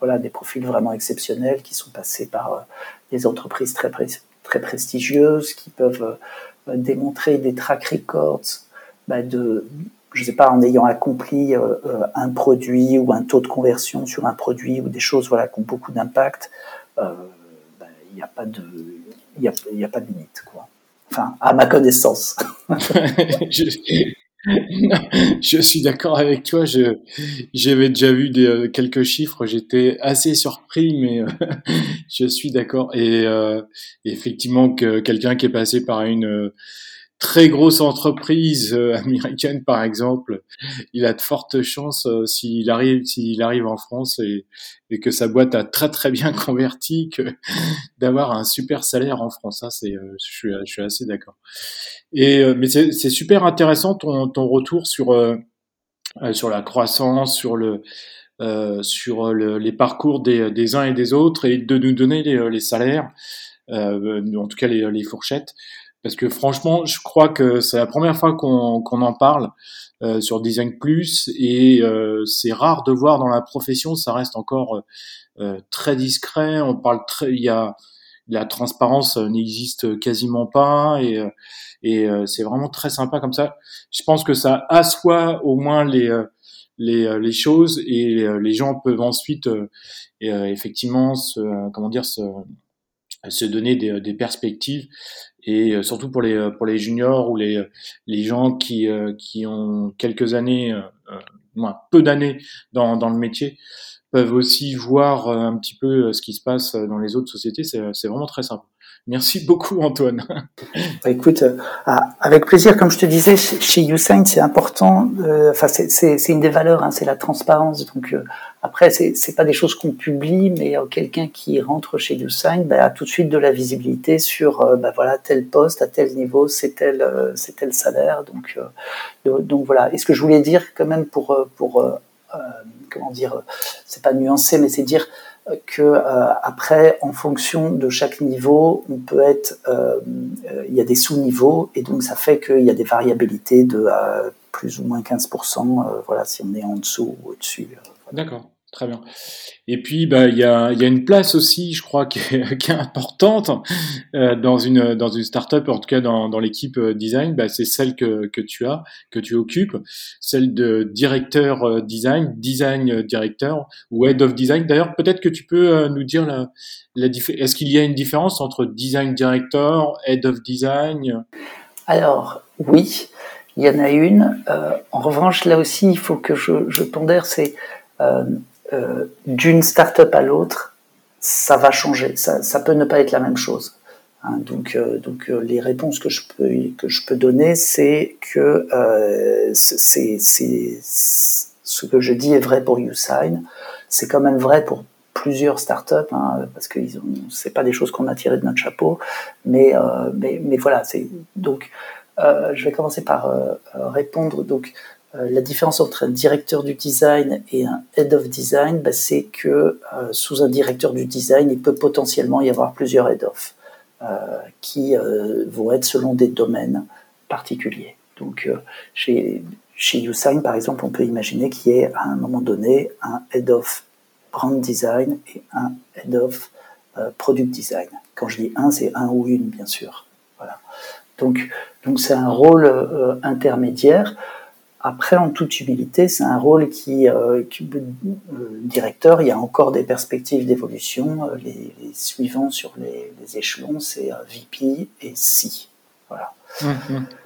[SPEAKER 2] voilà, des profils vraiment exceptionnels qui sont passés par des entreprises très, très prestigieuses, qui peuvent démontrer des track records bah, de, je sais pas, en ayant accompli euh, euh, un produit ou un taux de conversion sur un produit ou des choses voilà, qui ont beaucoup d'impact, il euh, bah, n'y a pas de, il y a, y a pas de limite, quoi. Enfin, à ma connaissance.
[SPEAKER 1] je, je suis d'accord avec toi. J'avais déjà vu des, euh, quelques chiffres. J'étais assez surpris, mais euh, je suis d'accord. Et euh, effectivement, que quelqu'un qui est passé par une très grosse entreprise euh, américaine, par exemple, il a de fortes chances euh, s'il arrive, s'il arrive en France et, que sa boîte a très très bien converti, que d'avoir un super salaire en France. Ça, c'est, euh, je, suis, je suis assez d'accord. Et mais c'est, super intéressant ton, retour sur sur la croissance, sur le sur le, les parcours des, uns et des autres et de nous donner les, salaires, en tout cas les fourchettes. Parce que franchement, je crois que c'est la première fois qu'on en parle euh, sur Design Plus et euh, c'est rare de voir dans la profession, ça reste encore euh, très discret. On parle très, il y a la transparence n'existe quasiment pas et, et c'est vraiment très sympa comme ça. Je pense que ça assoit au moins les les, les choses et les gens peuvent ensuite effectivement se, comment dire se, se donner des, des perspectives et euh, surtout pour les euh, pour les juniors ou les euh, les gens qui qui ont quelques années moins peu d'années dans dans le métier peuvent aussi voir un petit peu ce qui se passe dans les autres sociétés c'est c'est vraiment très simple Merci beaucoup, Antoine.
[SPEAKER 2] Bah, écoute, euh, avec plaisir. Comme je te disais, chez YouSign, c'est important. Euh, enfin, c'est une des valeurs, hein, c'est la transparence. Donc, euh, après, c'est pas des choses qu'on publie, mais quelqu'un qui rentre chez YouSign bah, a tout de suite de la visibilité sur, bah, voilà, tel poste à tel niveau, c'est tel, c'est tel salaire. Donc, donc voilà. Et ce que je voulais dire, quand même, pour, pour comment dire, c'est pas nuancé, mais c'est dire que euh, après, en fonction de chaque niveau, on peut être, euh, euh, il y a des sous-niveaux et donc ça fait qu'il y a des variabilités de plus ou moins 15%, voilà, si on est en dessous ou au-dessus.
[SPEAKER 1] D'accord. Très bien. Et puis, bah, il y a, y a une place aussi, je crois, qui est, qui est importante euh, dans une dans une startup, en tout cas dans, dans l'équipe euh, design. Bah, c'est celle que, que tu as, que tu occupes, celle de directeur euh, design, design directeur ou head of design. D'ailleurs, peut-être que tu peux nous dire la, la est-ce qu'il y a une différence entre design director, head of design?
[SPEAKER 2] Alors oui, il y en a une. en revanche, là aussi, il faut que je, je pondère, c'est euh, d'une start-up à l'autre, ça va changer. Ça, ça, peut ne pas être la même chose. Hein, donc, euh, donc euh, les réponses que je peux que je peux donner, c'est que euh, c'est ce que je dis est vrai pour YouSign. C'est quand même vrai pour plusieurs startups, hein, parce que c'est pas des choses qu'on a tirées de notre chapeau, mais euh, mais, mais voilà. C'est donc euh, je vais commencer par répondre. Donc euh, la différence entre un directeur du design et un head of design, bah, c'est que euh, sous un directeur du design, il peut potentiellement y avoir plusieurs head of euh, qui vont être selon des domaines particuliers. Donc chez, chez YouSign, par exemple, on peut imaginer qu'il y ait à un moment donné un head of brand design et un head of product design. Quand je dis un, c'est un ou une, bien sûr. Voilà. Donc, donc c'est un rôle intermédiaire. Après, en toute humilité, c'est un rôle qui, euh, euh, directeur, il y a encore des perspectives d'évolution. Euh, les, suivants sur les, échelons, c'est VP et C. Voilà.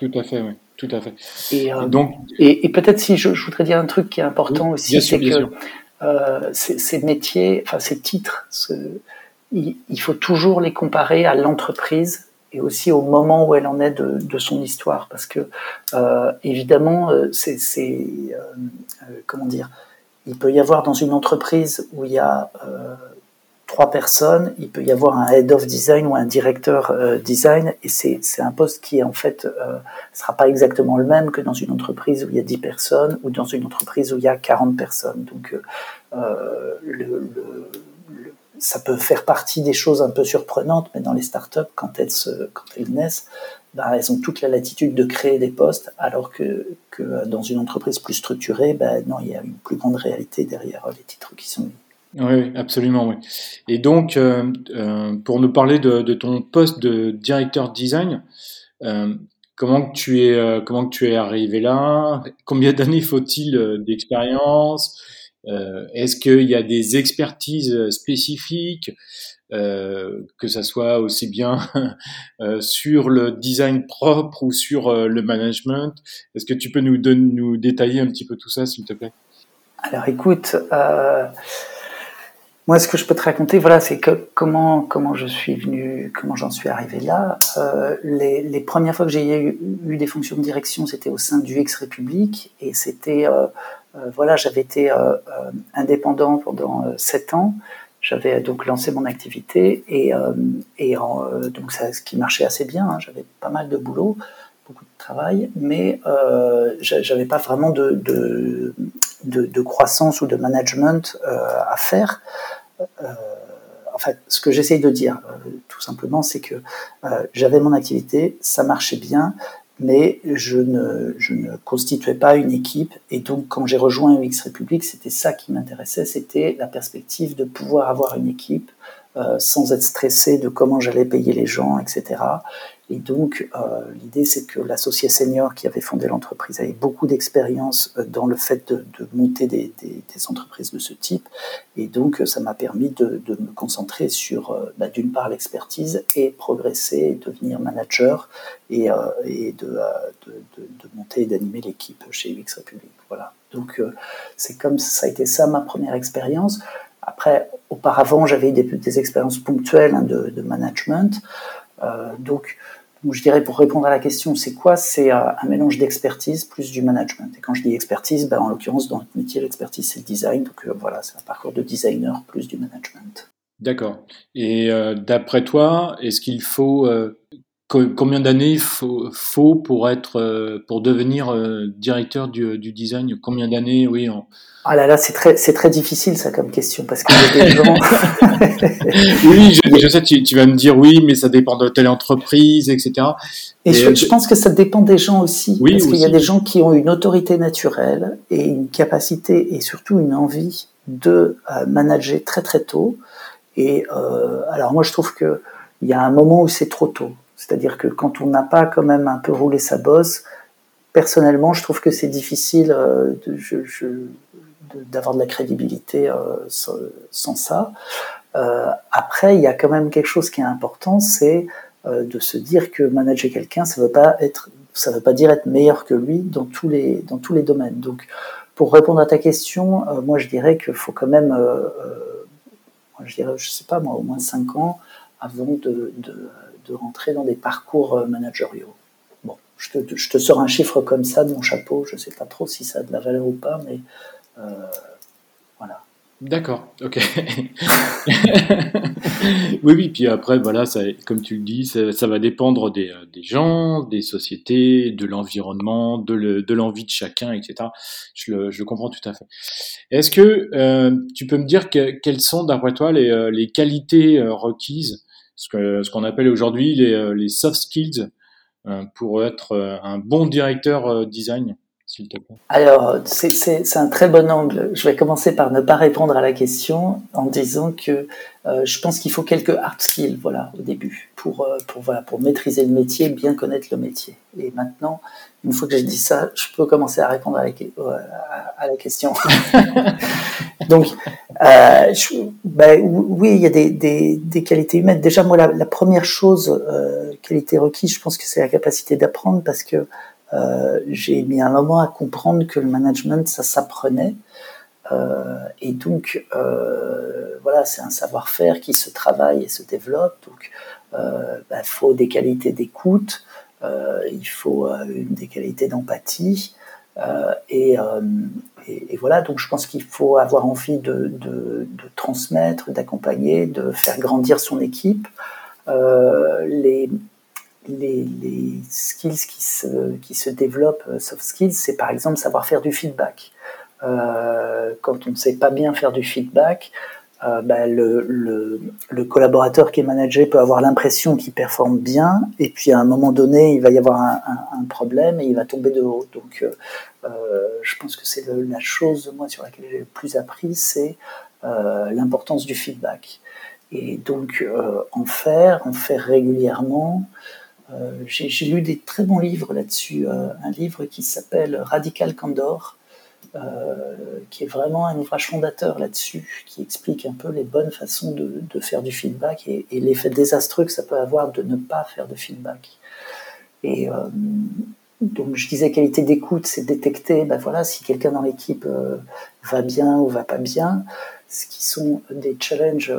[SPEAKER 1] Tout à fait, oui. Tout à fait.
[SPEAKER 2] Et, donc, et, peut-être si je, voudrais dire un truc qui est important aussi, c'est que ces, métiers, enfin ces titres, il, faut toujours les comparer à l'entreprise et aussi au moment où elle en est de, son histoire, parce que euh, évidemment, euh, c'est euh, comment dire, il peut y avoir dans une entreprise où il y a trois personnes, il peut y avoir un head of design ou un directeur design, et c'est un poste qui en fait sera pas exactement le même que dans une entreprise où il y a 10 personnes ou dans une entreprise où il y a 40 personnes. Donc le ça peut faire partie des choses un peu surprenantes, mais dans les startups, quand elles, se, quand elles naissent, bah, elles ont toute la latitude de créer des postes, alors que, que dans une entreprise plus structurée, bah, non, il y a une plus grande réalité derrière les titres qui sont mis.
[SPEAKER 1] Oui, absolument, oui. Et donc, euh, euh, pour nous parler de, ton poste de directeur design, euh, comment tu es, comment tu es arrivé là? Combien d'années faut-il d'expérience? Euh, est-ce qu'il y a des expertises spécifiques euh, que ça soit aussi bien euh, sur le design propre ou sur le management? Est-ce que tu peux nous, détailler un petit peu tout ça, s'il te plaît?
[SPEAKER 2] Alors écoute, moi, ce que je peux te raconter, voilà, c'est comment je suis venu, comment j'en suis arrivé là. Euh, les, premières fois que j'ai eu, des fonctions de direction, c'était au sein du Ex République, et c'était euh, euh, voilà, j'avais été euh, euh, indépendant pendant sept ans. J'avais donc lancé mon activité et, donc ça, ce qui marchait assez bien. Hein, j'avais pas mal de boulot, beaucoup de travail, mais j'avais pas vraiment de, croissance ou de management euh, à faire. Euh, en fait, ce que j'essaye de dire, euh, tout simplement, c'est que j'avais mon activité, ça marchait bien, mais je ne, constituais pas une équipe. Et donc, quand j'ai rejoint UX République, c'était ça qui m'intéressait, c'était la perspective de pouvoir avoir une équipe euh, sans être stressé de comment j'allais payer les gens, etc. Et donc, euh, l'idée, c'est que l'associé senior qui avait fondé l'entreprise avait beaucoup d'expérience euh, dans le fait de, monter des, entreprises de ce type. Et donc, ça m'a permis de, me concentrer sur, euh, bah, d'une part, l'expertise et progresser, devenir manager et, de, monter et d'animer l'équipe chez UX République. Voilà. Donc, c'est comme ça a été ça ma première expérience. Après, auparavant, j'avais des, des expériences ponctuelles hein, de, management. Donc, donc, je dirais pour répondre à la question, c'est quoi? C'est euh, un mélange d'expertise plus du management. Et quand je dis expertise, ben, en l'occurrence, dans notre métier, l'expertise, c'est le design. Donc euh, voilà, c'est un parcours de designer plus du management.
[SPEAKER 1] D'accord. Et euh, d'après toi, est-ce qu'il faut combien d'années faut, faut pour être pour devenir directeur du, du, design? Combien d'années Oui.
[SPEAKER 2] Ah là là, c'est très, c'est très difficile ça comme question parce gens.
[SPEAKER 1] oui, je, je sais, tu, tu, vas me dire oui, mais ça dépend de telle entreprise, etc.
[SPEAKER 2] Et, je, je, pense que ça dépend des gens aussi, oui, parce qu'il y a des gens qui ont une autorité naturelle et une capacité et surtout une envie de euh, manager très très tôt. Et euh, alors moi je trouve que il y a un moment où c'est trop tôt, c'est-à-dire que quand on n'a pas quand même un peu roulé sa bosse, personnellement je trouve que c'est difficile. Euh, d'avoir de la crédibilité euh, sans, ça. Euh, après, il y a quand même quelque chose qui est important, c'est de se dire que manager quelqu'un, ça veut pas être, ça veut pas dire être meilleur que lui dans tous les domaines. Donc, pour répondre à ta question, moi je dirais qu'il faut quand même, je dirais, je sais pas moi, au moins 5 ans avant de, de rentrer dans des parcours managériaux. Bon, je te, je te, sors un chiffre comme ça de mon chapeau, je sais pas trop si ça a de la valeur ou pas, mais euh, voilà.
[SPEAKER 1] D'accord, ok. oui, oui, puis après, voilà, comme tu le dis, ça, va dépendre des, euh, des, gens, des sociétés, de l'environnement, de l'envie de, chacun, etc. Je le, je comprends tout à fait. Est-ce que euh, tu peux me dire que, quelles sont, d'après toi, les, euh, les, qualités requises, ce qu'on ce qu'on appelle aujourd'hui les, les soft skills, pour être un bon directeur design
[SPEAKER 2] alors, c'est un très bon angle. Je vais commencer par ne pas répondre à la question en disant que euh, je pense qu'il faut quelques hard skills, voilà, au début, pour, euh, pour, voilà, pour maîtriser le métier, bien connaître le métier. Et maintenant, une fois que j'ai dit ça, je peux commencer à répondre à la, à la question. Donc, euh, ben, oui, il y a des, des, qualités humaines. Déjà, moi, la, première chose, euh, qualité requise, je pense que c'est la capacité d'apprendre parce que euh, j'ai mis un moment à comprendre que le management, ça s'apprenait. Euh, et donc, voilà, c'est un savoir-faire qui se travaille et se développe. Donc, il bah, faut des qualités d'écoute, il faut des qualités d'empathie. Et, et, voilà, donc je pense qu'il faut avoir envie de, transmettre, d'accompagner, de faire grandir son équipe. les, les, les, skills qui se, qui se développent, euh, soft skills, c'est par exemple savoir faire du feedback. Euh, quand on ne sait pas bien faire du feedback, euh, bah, le, collaborateur qui est managé peut avoir l'impression qu'il performe bien, et puis à un moment donné, il va y avoir un, problème et il va tomber de haut. Donc, euh, je pense que c'est la chose, moi, sur laquelle j'ai le plus appris, c'est euh, l'importance du feedback. Et donc, en faire, en faire régulièrement, euh, j'ai lu des très bons livres là-dessus. Euh, un livre qui s'appelle Radical Candor, qui est vraiment un ouvrage fondateur là-dessus, qui explique un peu les bonnes façons de, faire du feedback et, l'effet désastreux que ça peut avoir de ne pas faire de feedback. Et donc je disais qualité d'écoute, c'est détecter, ben voilà, si quelqu'un dans l'équipe va bien ou va pas bien, ce qui sont des challenges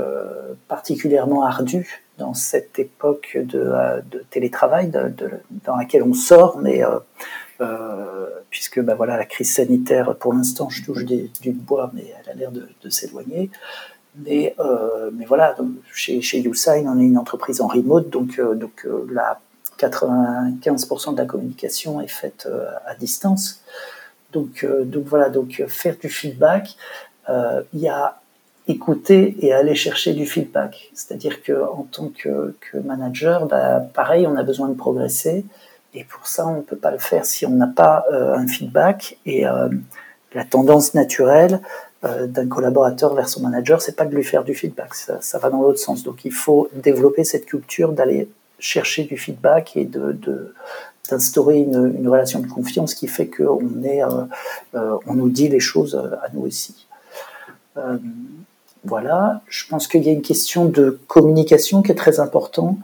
[SPEAKER 2] particulièrement ardus dans cette époque de, euh, télétravail dans laquelle on sort, mais euh, euh, puisque bah, voilà, la crise sanitaire, pour l'instant, je touche du bois, mais elle a l'air de, s'éloigner. Mais, mais voilà, chez, chez YouSign, on est une entreprise en remote, donc, donc la 95% de la communication est faite à distance. Donc, donc voilà, donc faire du feedback, il y a écouter et aller chercher du feedback. C'est-à-dire que en tant que, manager, bah, pareil, on a besoin de progresser. Et pour ça, on ne peut pas le faire si on n'a pas euh, un feedback. Et euh, la tendance naturelle euh, d'un collaborateur vers son manager, c'est pas de lui faire du feedback. Ça, va dans l'autre sens. Donc, il faut développer cette culture d'aller chercher du feedback et d'instaurer une, relation de confiance qui fait qu'on nous dit les choses à nous aussi. Voilà, je pense qu'il y a une question de communication qui est très importante.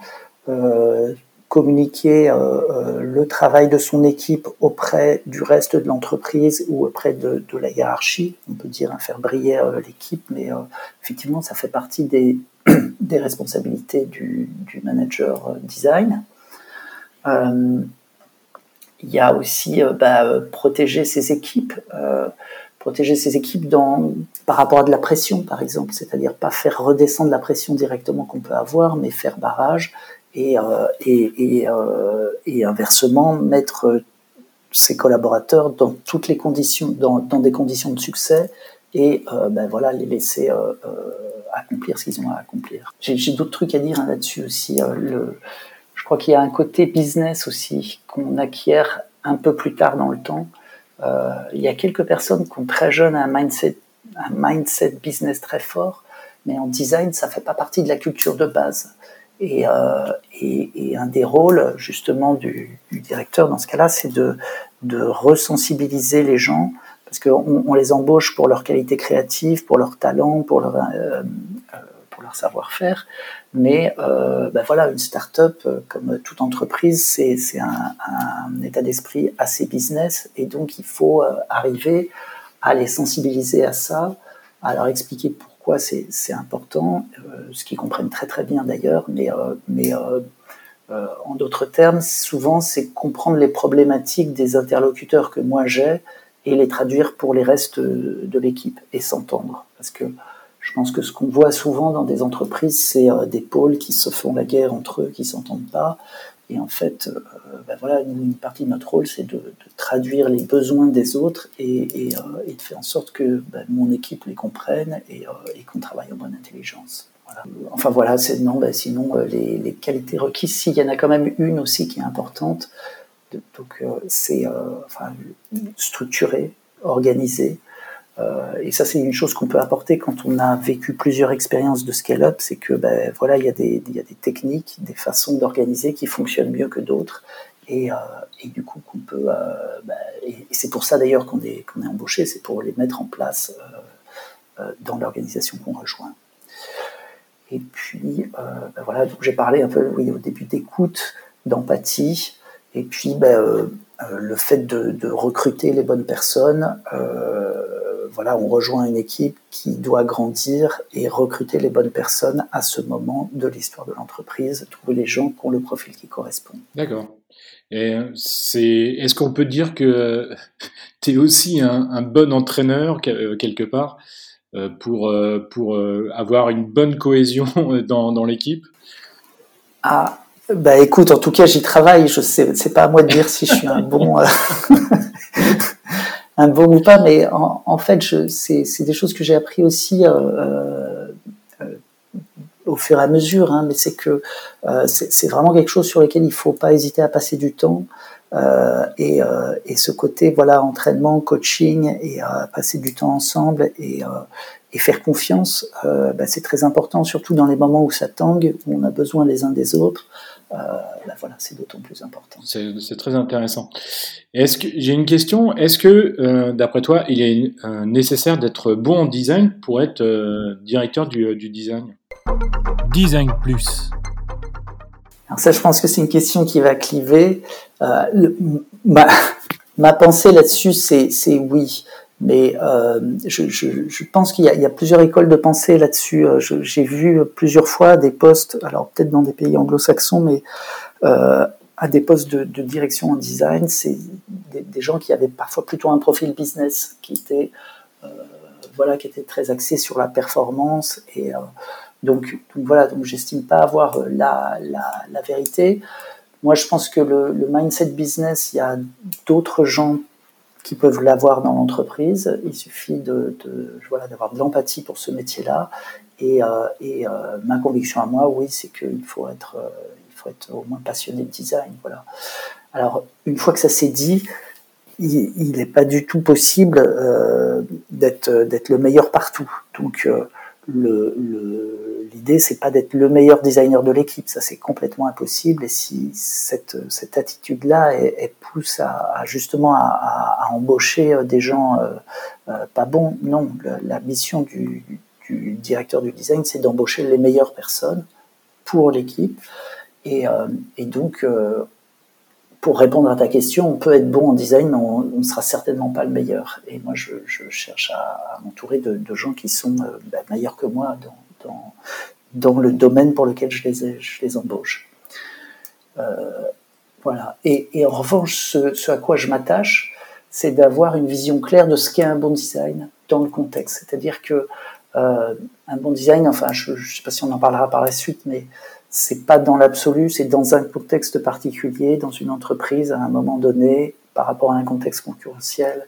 [SPEAKER 2] Euh, communiquer euh, euh, le travail de son équipe auprès du reste de l'entreprise ou auprès de, la hiérarchie. On peut dire hein, faire briller l'équipe, mais effectivement, ça fait partie des, des responsabilités du, du manager design. il y a aussi bah, protéger ses équipes protéger ses équipes dans, par rapport à de la pression, par exemple, c'est-à-dire pas faire redescendre la pression directement qu'on peut avoir, mais faire barrage et, euh, euh, et, inversement mettre ses collaborateurs dans toutes les conditions, dans, des conditions de succès et euh, ben voilà les laisser euh, euh, accomplir ce qu'ils ont à accomplir. J'ai d'autres trucs à dire hein, là-dessus aussi. je crois qu'il y a un côté business aussi qu'on acquiert un peu plus tard dans le temps euh, il y a quelques personnes qui ont très jeune un mindset, un mindset business très fort, mais en design, ça fait pas partie de la culture de base. Et, euh, et, un des rôles justement du, directeur dans ce cas-là, c'est de, de resensibiliser les gens, parce qu'on on les embauche pour leur qualité créative, pour leur talent, pour leur, euh, leur savoir-faire, mais euh, ben voilà, une start-up, euh, comme toute entreprise, c'est un, un, état d'esprit assez business, et donc il faut euh, arriver à les sensibiliser à ça, à leur expliquer pourquoi c'est important, euh, ce qu'ils comprennent très très bien d'ailleurs, mais, mais en d'autres termes, souvent c'est comprendre les problématiques des interlocuteurs que moi j'ai et les traduire pour les restes de l'équipe et s'entendre, parce que je pense que ce qu'on voit souvent dans des entreprises, c'est euh, des pôles qui se font la guerre entre eux, qui s'entendent pas. Et en fait, euh, ben voilà, une partie de notre rôle, c'est de, traduire les besoins des autres et, euh, de faire en sorte que ben, mon équipe les comprenne et, qu'on travaille en bonne intelligence. Enfin voilà, c'est non, ben, sinon les, qualités requises, s'il y en a quand même une aussi qui est importante, donc c'est enfin, structurer, organiser, euh, et ça, c'est une chose qu'on peut apporter quand on a vécu plusieurs expériences de scale-up, c'est que ben, voilà, il y, a des, techniques, des façons d'organiser qui fonctionnent mieux que d'autres. Et, euh, du coup, qu'on peut. Euh, ben, et, c'est pour ça d'ailleurs qu'on est, embauché, c'est pour les mettre en place dans l'organisation qu'on rejoint. Et puis, ben, voilà, j'ai parlé un peu au début d'écoute, d'empathie, et puis le fait de, de, recruter les bonnes personnes. Euh, voilà, on rejoint une équipe qui doit grandir et recruter les bonnes personnes à ce moment de l'histoire de l'entreprise, trouver les gens qui ont le profil qui correspond.
[SPEAKER 1] D'accord. Et c'est, est-ce qu'on peut dire que tu es aussi un, bon entraîneur euh, quelque part euh, pour, euh, pour avoir une bonne cohésion dans, dans l'équipe?
[SPEAKER 2] Ah, bah écoute, en tout cas j'y travaille. Je sais, c'est pas à moi de dire si je suis un bon. un bon ou pas, mais en, fait, c'est des choses que j'ai appris aussi euh, euh, euh, au fur et à mesure, hein, mais c'est que c'est vraiment quelque chose sur lequel il faut pas hésiter à passer du temps. et, et, ce côté voilà entraînement, coaching et passer du temps ensemble et, et faire confiance, bah, c'est très important, surtout dans les moments où ça tangue, où on a besoin les uns des autres. Euh, bah, voilà, c'est d'autant plus important.
[SPEAKER 1] C'est très intéressant. Est-ce que j'ai une question Est-ce que, euh, d'après toi, il est euh, nécessaire d'être bon en design pour être directeur du, du, design?
[SPEAKER 3] Design plus.
[SPEAKER 2] Alors ça, je pense que c'est une question qui va cliver. ma, ma, pensée là-dessus, c'est oui. Mais euh, je, je, je, pense qu'il y, y, a plusieurs écoles de pensée là-dessus. Euh, j'ai vu plusieurs fois des postes, alors peut-être dans des pays anglo-saxons, mais euh, à des postes de, de, direction en design, c'est des, gens qui avaient parfois plutôt un profil business, qui était euh, voilà, qui était très axé sur la performance. Et euh, donc, donc, voilà, donc j'estime pas avoir la, la, la, vérité. Moi, je pense que le, le mindset business, il y a d'autres gens qui peuvent l'avoir dans l'entreprise. Il suffit de, voilà, d'avoir de l'empathie pour ce métier-là. Et, euh, euh, ma conviction à moi, oui, c'est qu'il faut être, euh, il faut être au moins passionné de design. Voilà. Alors, une fois que ça s'est dit, il n'est pas du tout possible d'être, d'être le meilleur partout. Donc, le, l'idée, c'est pas d'être le meilleur designer de l'équipe, ça c'est complètement impossible. Et si cette, attitude-là, pousse à, justement à, embaucher euh, des gens euh, euh, pas bons, non. La, mission du, directeur du design, c'est d'embaucher les meilleures personnes pour l'équipe. Et, donc, pour répondre à ta question, on peut être bon en design, mais on ne sera certainement pas le meilleur. Et moi, je, cherche à, m'entourer de, gens qui sont bah, meilleurs que moi dans, le domaine pour lequel je les, embauche. Euh, voilà. Et, en revanche, ce, ce à quoi je m'attache, c'est d'avoir une vision claire de ce qu'est un bon design dans le contexte. C'est-à-dire que euh, un bon design, enfin, je ne sais pas si on en parlera par la suite, mais c'est pas dans l'absolu, c'est dans un contexte particulier, dans une entreprise à un moment donné, par rapport à un contexte concurrentiel.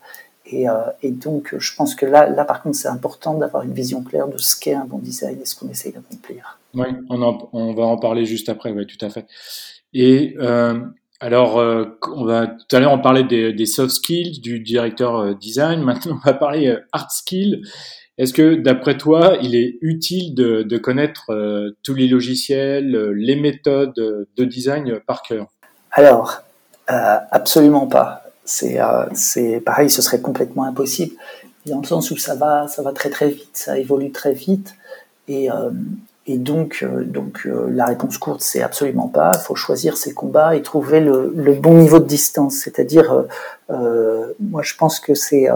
[SPEAKER 2] Et, euh, et donc, je pense que là, là par contre, c'est important d'avoir une vision claire de ce qu'est un bon design et ce qu'on essaye d'accomplir.
[SPEAKER 1] Oui, on, en, on, va en parler juste après, oui, tout à fait. Et euh, alors, euh, on va tout à l'heure on parlait des, des, soft skills du directeur euh, design. Maintenant, on va parler euh, hard skills. Est-ce que, d'après toi, il est utile de, de connaître euh, tous les logiciels, euh, les méthodes de design par cœur?
[SPEAKER 2] Alors, euh, absolument pas. C'est c'est pareil, ce serait complètement impossible. Dans le sens où ça va, ça va très très vite, ça évolue très vite. Et, et donc, donc la réponse courte, c'est absolument pas. Il faut choisir ses combats et trouver le, bon niveau de distance. C'est-à-dire, moi, je pense que c'est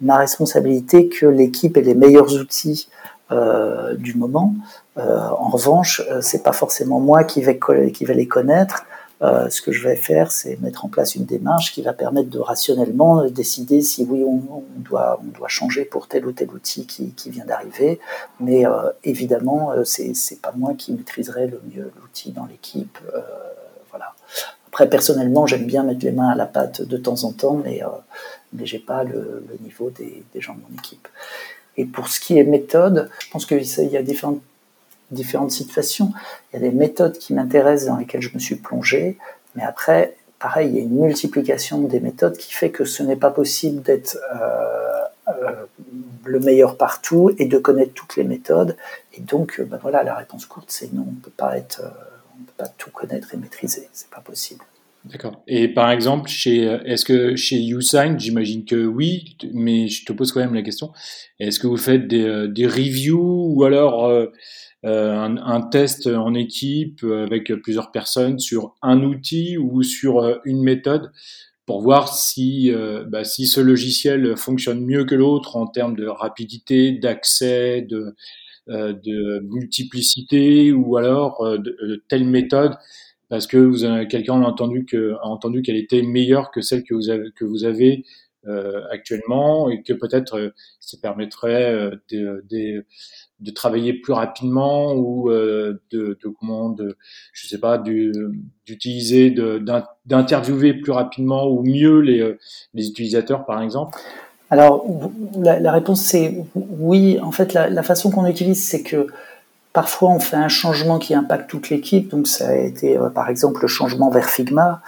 [SPEAKER 2] ma responsabilité que l'équipe ait les meilleurs outils euh, du moment. Euh, en revanche, euh, c'est pas forcément moi qui qui vais les connaître. Euh, ce que je vais faire, c'est mettre en place une démarche qui va permettre de rationnellement décider si oui on, on doit, on doit changer pour tel ou tel outil qui, vient d'arriver. Mais euh, évidemment, euh, c'est, c'est pas moi qui maîtriserai le mieux l'outil dans l'équipe. voilà. Après, personnellement, j'aime bien mettre les mains à la pâte de temps en temps, mais mais j'ai pas le, le niveau des, des, gens de mon équipe. Et pour ce qui est méthode, je pense qu'il y a différentes, différentes situations. Il y a des méthodes qui m'intéressent dans lesquelles je me suis plongé, mais après, pareil, il y a une multiplication des méthodes qui fait que ce n'est pas possible d'être euh, euh, le meilleur partout et de connaître toutes les méthodes. Et donc, ben voilà, la réponse courte, c'est non, on peut pas être, euh, on peut pas tout connaître et maîtriser, c'est pas possible.
[SPEAKER 1] D'accord. Et par exemple, chez, est-ce que chez YouSign, j'imagine que oui, mais je te pose quand même la question. Est-ce que vous faites des, euh, reviews ou alors euh, euh, un, un, test en équipe avec plusieurs personnes sur un outil ou sur une méthode pour voir si, euh, bah, si ce logiciel fonctionne mieux que l'autre en termes de rapidité, d'accès, de, euh, de multiplicité ou alors de, de telle méthode. Parce que vous quelqu'un a entendu que a entendu qu'elle était meilleure que celle que vous avez que vous avez euh, actuellement et que peut-être euh, ça permettrait euh, de, de, travailler plus rapidement ou euh, de, comment de je sais pas d'utiliser d'interviewer plus rapidement ou mieux les, euh, utilisateurs par exemple?
[SPEAKER 2] Alors la, réponse c'est oui en fait la, la façon qu'on utilise c'est que Parfois, on fait un changement qui impacte toute l'équipe. Donc, ça a été, euh, par exemple, le changement vers Figma.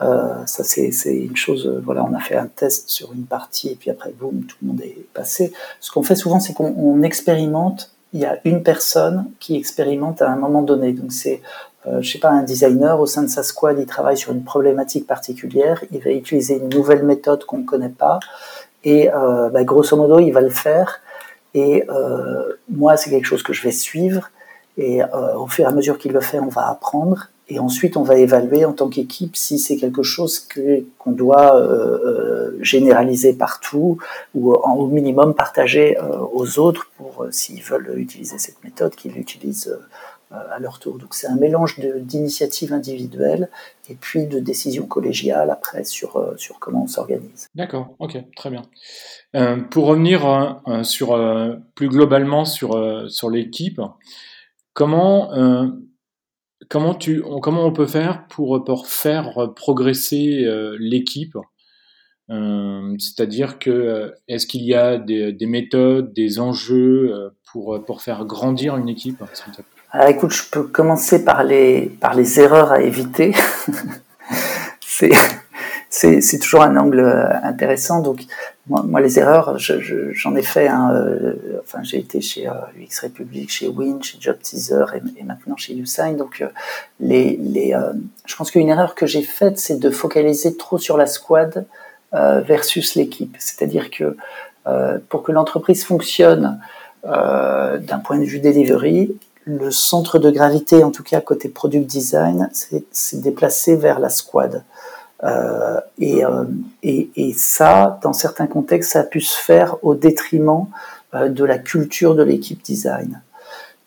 [SPEAKER 2] ça c'est une chose. voilà, on a fait un test sur une partie et puis après boum, tout le monde est passé. Ce qu'on fait souvent, c'est qu'on expérimente. Il y a une personne qui expérimente à un moment donné. Donc c'est euh, je sais pas, un designer au sein de sa squad, il travaille sur une problématique particulière, il va utiliser une nouvelle méthode qu'on ne connaît pas, et euh, bah, grosso modo, il va le faire. Et euh, moi, c'est quelque chose que je vais suivre, et euh, au fur et à mesure qu'il le fait, on va apprendre, et ensuite on va évaluer en tant qu'équipe si c'est quelque chose que qu'on doit euh, euh, généraliser partout ou en, au minimum partager aux autres pour s'ils veulent utiliser cette méthode qu'ils l'utilisent euh, à leur tour. Donc c'est un mélange d'initiatives individuelles et puis de décisions collégiales après sur, euh, sur comment on s'organise.
[SPEAKER 1] D'accord, ok, très bien. Euh, pour revenir sur, plus globalement sur, sur l'équipe, comment, comment, tu, comment on peut faire pour, pour faire progresser l'équipe? C'est-à-dire que est-ce qu'il y a des, des, méthodes, des enjeux pour, pour faire grandir une équipe?
[SPEAKER 2] Alors écoute, je peux commencer par les, par les erreurs à éviter. c'est, c'est, toujours un angle intéressant. Donc, moi, moi les erreurs, je, j'en ai fait. Hein, euh, enfin, j'ai été chez euh, UX Republic, chez Win, chez Job Teaser et, maintenant chez Usign. Donc, euh, les, les, euh, je pense qu'une erreur que j'ai faite, c'est de focaliser trop sur la squad versus l'équipe. C'est-à-dire que pour que l'entreprise fonctionne d'un point de vue delivery, le centre de gravité, en tout cas côté product design, c'est déplacé vers la squad. Euh, et, euh, et, et, ça, dans certains contextes, ça a pu se faire au détriment euh, de la culture de l'équipe design.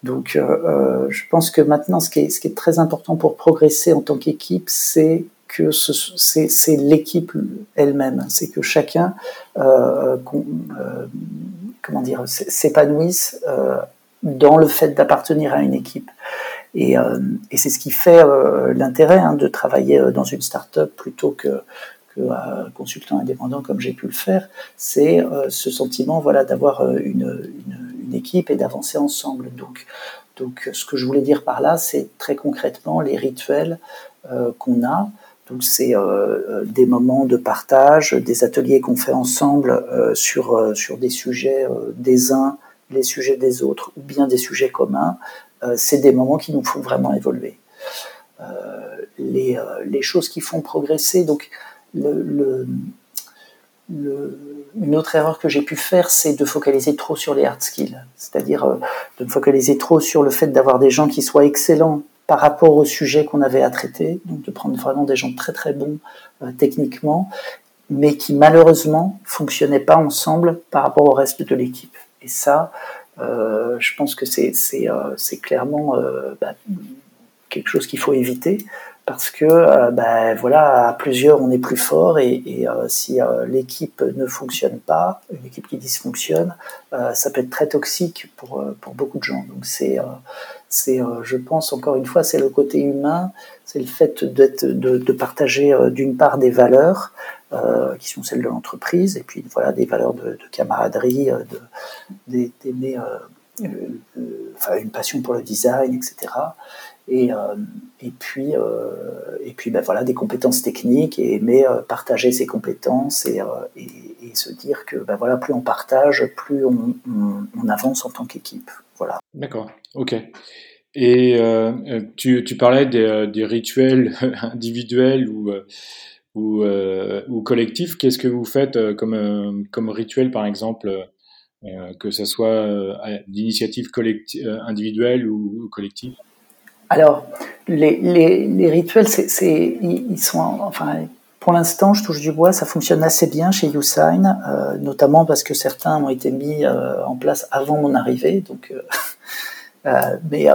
[SPEAKER 2] Donc, euh, je pense que maintenant, ce qui, est, ce qui est très important pour progresser en tant qu'équipe, c'est que c'est l'équipe elle-même, c'est que chacun, comment dire, s'épanouisse dans le fait d'appartenir à une équipe. Et, euh, et c'est ce qui fait euh, l'intérêt hein, de travailler euh, dans une start-up plutôt que, que consultant indépendant comme j'ai pu le faire. C'est ce sentiment voilà, d'avoir une, une, une, équipe et d'avancer ensemble. Donc, donc ce que je voulais dire par là, c'est très concrètement les rituels qu'on a. Donc c'est euh, des moments de partage, des ateliers qu'on fait ensemble euh, sur, sur des sujets des uns les sujets des autres ou bien des sujets communs, euh, c'est des moments qui nous font vraiment évoluer. Euh, les, euh, les, choses qui font progresser, donc une autre erreur que j'ai pu faire, c'est de focaliser trop sur les hard skills, c'est-à-dire de me focaliser trop sur le fait d'avoir des gens qui soient excellents par rapport au sujet qu'on avait à traiter, donc de prendre vraiment des gens très très bons techniquement, mais qui malheureusement fonctionnaient pas ensemble par rapport au reste de l'équipe. Et ça, euh, je pense que c'est euh, clairement euh, bah, quelque chose qu'il faut éviter parce que bah, voilà, à plusieurs on est plus fort et, si l'équipe ne fonctionne pas, une équipe qui dysfonctionne, ça peut être très toxique pour, beaucoup de gens. Donc c'est je pense encore une fois, c'est le côté humain, c'est le fait d'être, de, partager d'une part des valeurs, euh, qui sont celles de l'entreprise, et puis voilà des valeurs de, de camaraderie, euh, d'aimer euh, enfin, une passion pour le design, etc. Et, et puis, et puis ben voilà, des compétences techniques et aimer partager ses compétences et, et, se dire que ben voilà, plus on partage, plus on, avance en tant qu'équipe. Voilà.
[SPEAKER 1] D'accord, ok. Et euh, tu, tu, parlais des, des, rituels individuels ou ou, euh, ou collectif. Qu'est-ce que vous faites euh, comme, euh, comme rituel, par exemple, que ce soit d'initiative individuelle ou collective?
[SPEAKER 2] Alors, les, les, les rituels, c'est, ils sont, enfin, pour l'instant, je touche du bois, ça fonctionne assez bien chez YouSign, euh, notamment parce que certains ont été mis euh, en place avant mon arrivée. Donc, euh, mais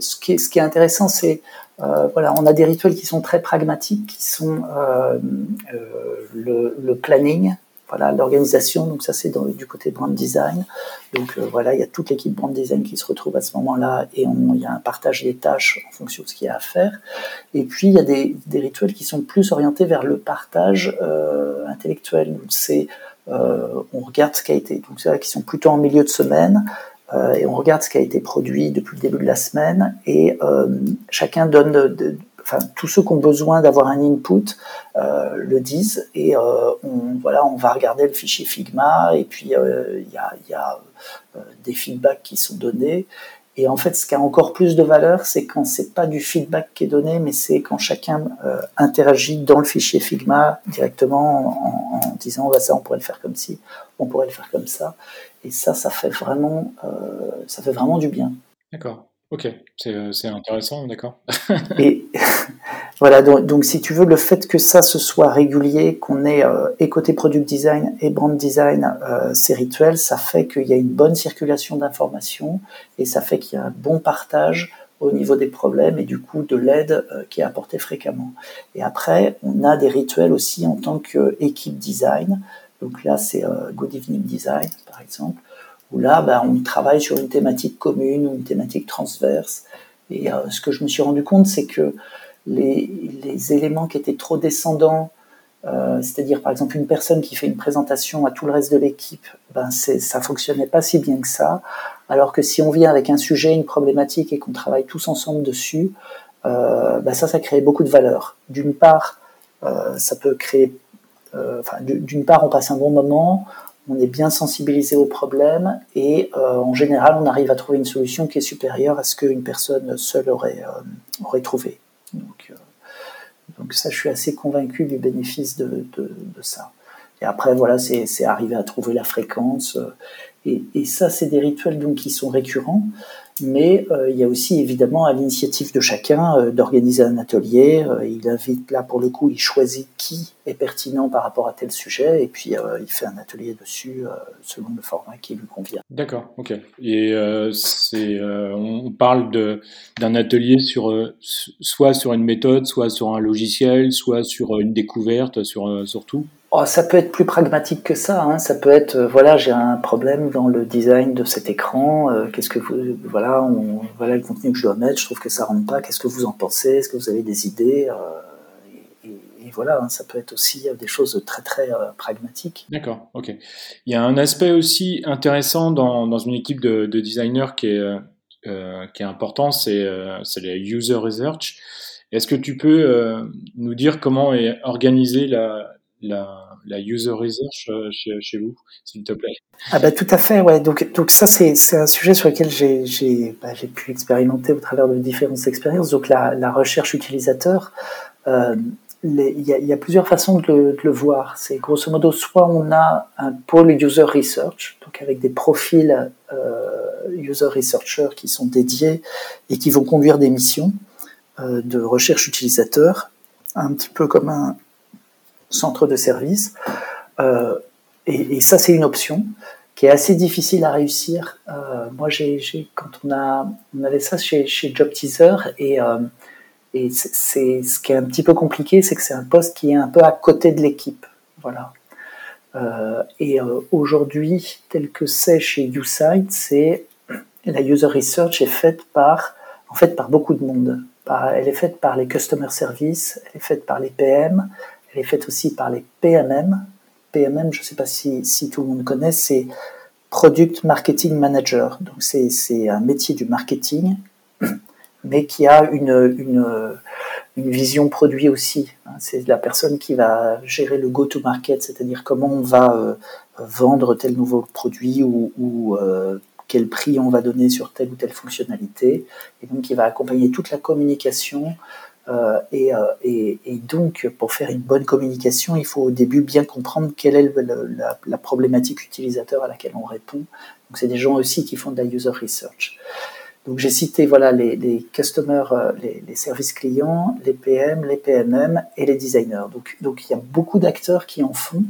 [SPEAKER 2] ce qui, est, ce qui est intéressant, c'est euh, voilà, on a des rituels qui sont très pragmatiques, qui sont euh, euh, le, le, planning, voilà, l'organisation. Donc ça, c'est du côté brand design. Donc voilà, il y a toute l'équipe brand design qui se retrouve à ce moment-là et il y a un partage des tâches en fonction de ce qu'il y a à faire. Et puis il y a des, des rituels qui sont plus orientés vers le partage intellectuel. C'est on regarde ce qui a été, donc c'est qui sont plutôt en milieu de semaine. Euh, et on regarde ce qui a été produit depuis le début de la semaine et euh, chacun donne, de, enfin tous ceux qui ont besoin d'avoir un input le disent et on, voilà, on va regarder le fichier Figma et puis il y a, y a des feedbacks qui sont donnés et en fait, ce qui a encore plus de valeur, c'est quand c'est pas du feedback qui est donné, mais c'est quand chacun euh, interagit dans le fichier Figma directement en, disant bah, ça, on pourrait le faire comme ci, on pourrait le faire comme ça. Et ça, ça fait vraiment, euh, ça fait vraiment du bien.
[SPEAKER 1] D'accord. Ok, c'est intéressant, d'accord.
[SPEAKER 2] et voilà, donc, si tu veux, le fait que ça se soit régulier, qu'on ait euh, et côté product design et brand design euh, ces rituels, ça fait qu'il y a une bonne circulation d'informations et ça fait qu'il y a un bon partage au niveau des problèmes et du coup de l'aide euh, qui est apportée fréquemment. Et après, on a des rituels aussi en tant qu'équipe design. Donc là, c'est Good Evening Design, par exemple où là, ben, on travaille sur une thématique commune ou une thématique transverse. Et euh, ce que je me suis rendu compte, c'est que les, éléments qui étaient trop descendants, euh, c'est-à-dire par exemple une personne qui fait une présentation à tout le reste de l'équipe, ben ça fonctionnait pas si bien que ça. Alors que si on vient avec un sujet, une problématique et qu'on travaille tous ensemble dessus, euh, ben ça, ça crée beaucoup de valeur. D'une part, euh, ça peut créer, d'une part, on passe un bon moment, on est bien sensibilisé au problème et en général, on arrive à trouver une solution qui est supérieure à ce qu'une personne seule aurait trouvé. Donc, euh, donc, ça, je suis assez convaincu du bénéfice de, de, ça. Et après, voilà, c'est arriver à trouver la fréquence. Et, ça, c'est des rituels donc, qui sont récurrents mais euh, il y a aussi évidemment à l'initiative de chacun euh, d'organiser un atelier. Euh, il invite là pour le coup, il choisit qui est pertinent par rapport à tel sujet et puis il fait un atelier dessus selon le format qui lui convient.
[SPEAKER 1] D'accord, ok. Et on parle d'un atelier sur soit sur une méthode, soit sur un logiciel, soit sur une découverte, sur, sur tout?
[SPEAKER 2] Oh, ça peut être plus pragmatique que ça. Hein. Ça peut être, euh, voilà, j'ai un problème dans le design de cet écran. Euh, qu'est-ce que vous, voilà, on, voilà le contenu que je dois mettre. Je trouve que ça rentre pas. Qu'est-ce que vous en pensez Est-ce que vous avez des idées euh, et, voilà, hein, ça peut être aussi des choses très très pragmatiques.
[SPEAKER 1] D'accord, ok. Il y a un aspect aussi intéressant dans, dans une équipe de, de designers qui est qui est important, c'est c'est la user research. Est-ce que tu peux nous dire comment est organisée la la, user research euh, chez, vous, s'il te plaît
[SPEAKER 2] Ah bah tout à fait, ouais. Donc, donc ça c'est, c'est un sujet sur lequel j'ai, j'ai, bah, j'ai pu expérimenter au travers de différentes expériences. Donc la, recherche utilisateur, euh, il y, a plusieurs façons de le, voir. C'est grosso modo soit on a un pôle user research, donc avec des profils euh, user researchers qui sont dédiés et qui vont conduire des missions de recherche utilisateur, un petit peu comme un, centre de service. Euh, et, ça, c'est une option qui est assez difficile à réussir. Euh, moi, j'ai, quand on, avait ça chez, chez Job Teaser, et, euh, c'est, ce qui est un petit peu compliqué, c'est que c'est un poste qui est un peu à côté de l'équipe. Voilà. et aujourd'hui, tel que c'est chez YouSite, c'est la user research est faite par, en fait, par beaucoup de monde. elle est faite par les customer service, elle est faite par les PM, elle est faite aussi par les PMM. PMM, je ne sais pas si, tout le monde connaît, c'est Product Marketing Manager. Donc c'est un métier du marketing, mais qui a une, vision produit aussi. C'est la personne qui va gérer le go-to-market, c'est-à-dire comment on va euh, vendre tel nouveau produit ou, ou euh, quel prix on va donner sur telle ou telle fonctionnalité. Et donc, il va accompagner toute la communication euh, euh, et, donc, pour faire une bonne communication, il faut au début bien comprendre quelle est la, problématique utilisateur à laquelle on répond. Donc, c'est des gens aussi qui font de la user research. Donc, j'ai cité voilà les, customers, euh, les, services clients, les PM, les PMM et les designers. Donc, donc il y a beaucoup d'acteurs qui en font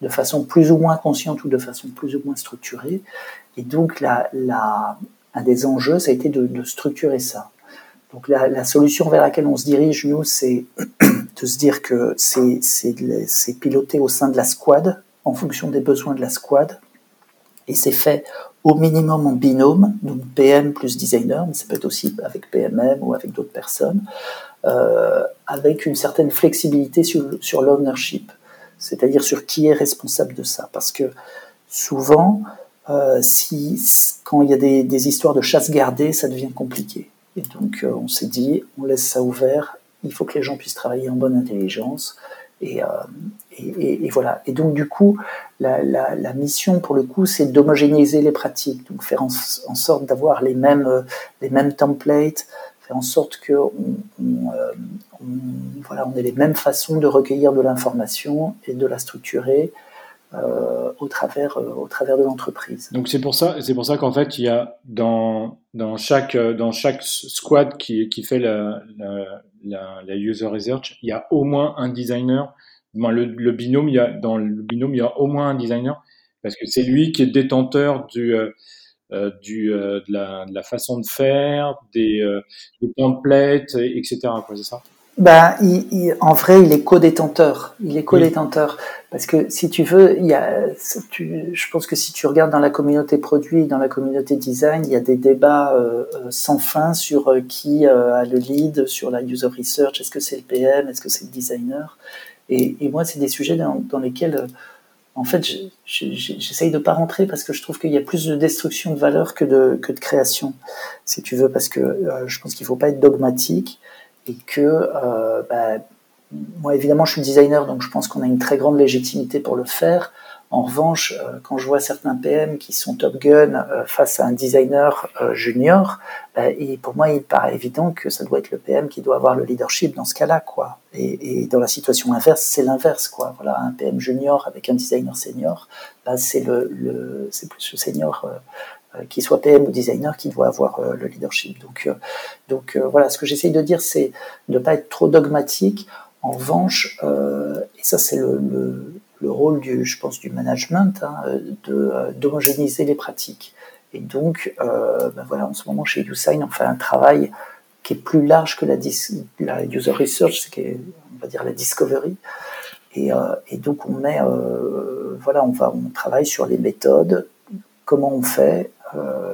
[SPEAKER 2] de façon plus ou moins consciente ou de façon plus ou moins structurée. Et donc, la, un des enjeux, ça a été de structurer ça. Donc la, solution vers laquelle on se dirige, nous, c'est de se dire que c'est piloté au sein de la squad, en fonction des besoins de la squad, et c'est fait au minimum en binôme, donc PM plus designer, mais ça peut être aussi avec PMM ou avec d'autres personnes, euh, avec une certaine flexibilité sur, sur l'ownership, c'est-à-dire sur qui est responsable de ça. Parce que souvent, euh, si, quand il y a des histoires de chasse gardée, ça devient compliqué. Et donc, euh, on s'est dit, on laisse ça ouvert il faut que les gens puissent travailler en bonne intelligence. Et, et, voilà. Et donc, du coup, la, la, mission, pour le coup, c'est d'homogénéiser les pratiques, donc faire en, sorte d'avoir les mêmes, les mêmes templates, faire en sorte que on, voilà, on ait les mêmes façons de recueillir de l'information et de la structurer euh, au, travers, euh, au travers de l'entreprise.
[SPEAKER 1] Donc c'est pour ça, c'est pour ça qu'en fait il y a dans, dans, chaque, dans chaque squad qui, qui fait la, la, la, user research, il y a au moins un designer. le, le, binôme, il y a, dans le binôme, il y a au moins un designer parce que c'est lui qui est détenteur du, euh, du, de, la, de, la, façon de faire, des, des templates, etc. C'est ça?
[SPEAKER 2] Ben, il, en vrai, il est co-détenteur. Il est co-détenteur. Parce que si tu veux, il y a, tu, je pense que si tu regardes dans la communauté produit, dans la communauté design, il y a des débats euh, euh sans fin sur euh, qui euh, a le lead, sur la user research. Est-ce que c'est le PM Est-ce que c'est le designer? Et, et, moi, c'est des sujets dans, dans lesquels, en fait, j'essaye de pas rentrer parce que je trouve qu'il y a plus de destruction de valeur que de, que de création, si tu veux, parce que je pense qu'il faut pas être dogmatique et que euh, bah, moi évidemment je suis designer donc je pense qu'on a une très grande légitimité pour le faire. En revanche, euh, quand je vois certains PM qui sont top gun euh, face à un designer junior, bah, et pour moi il paraît évident que ça doit être le PM qui doit avoir le leadership dans ce cas-là quoi. Et, dans la situation inverse, c'est l'inverse quoi. Voilà, un PM junior avec un designer senior, bah, c'est le, c'est plus le senior qu'il soit PM ou designer, qui doit avoir euh, le leadership. Donc, euh, donc voilà, ce que j'essaye de dire, c'est de ne pas être trop dogmatique. En revanche, et ça c'est le, le, le, rôle du, je pense, du management, hein, d'homogénéiser les pratiques. Et donc, ben voilà, en ce moment chez YouSign, on fait un travail qui est plus large que la, user research, qui est, on va dire la discovery. Et, donc on met, voilà, on va, on travaille sur les méthodes, comment on fait, euh,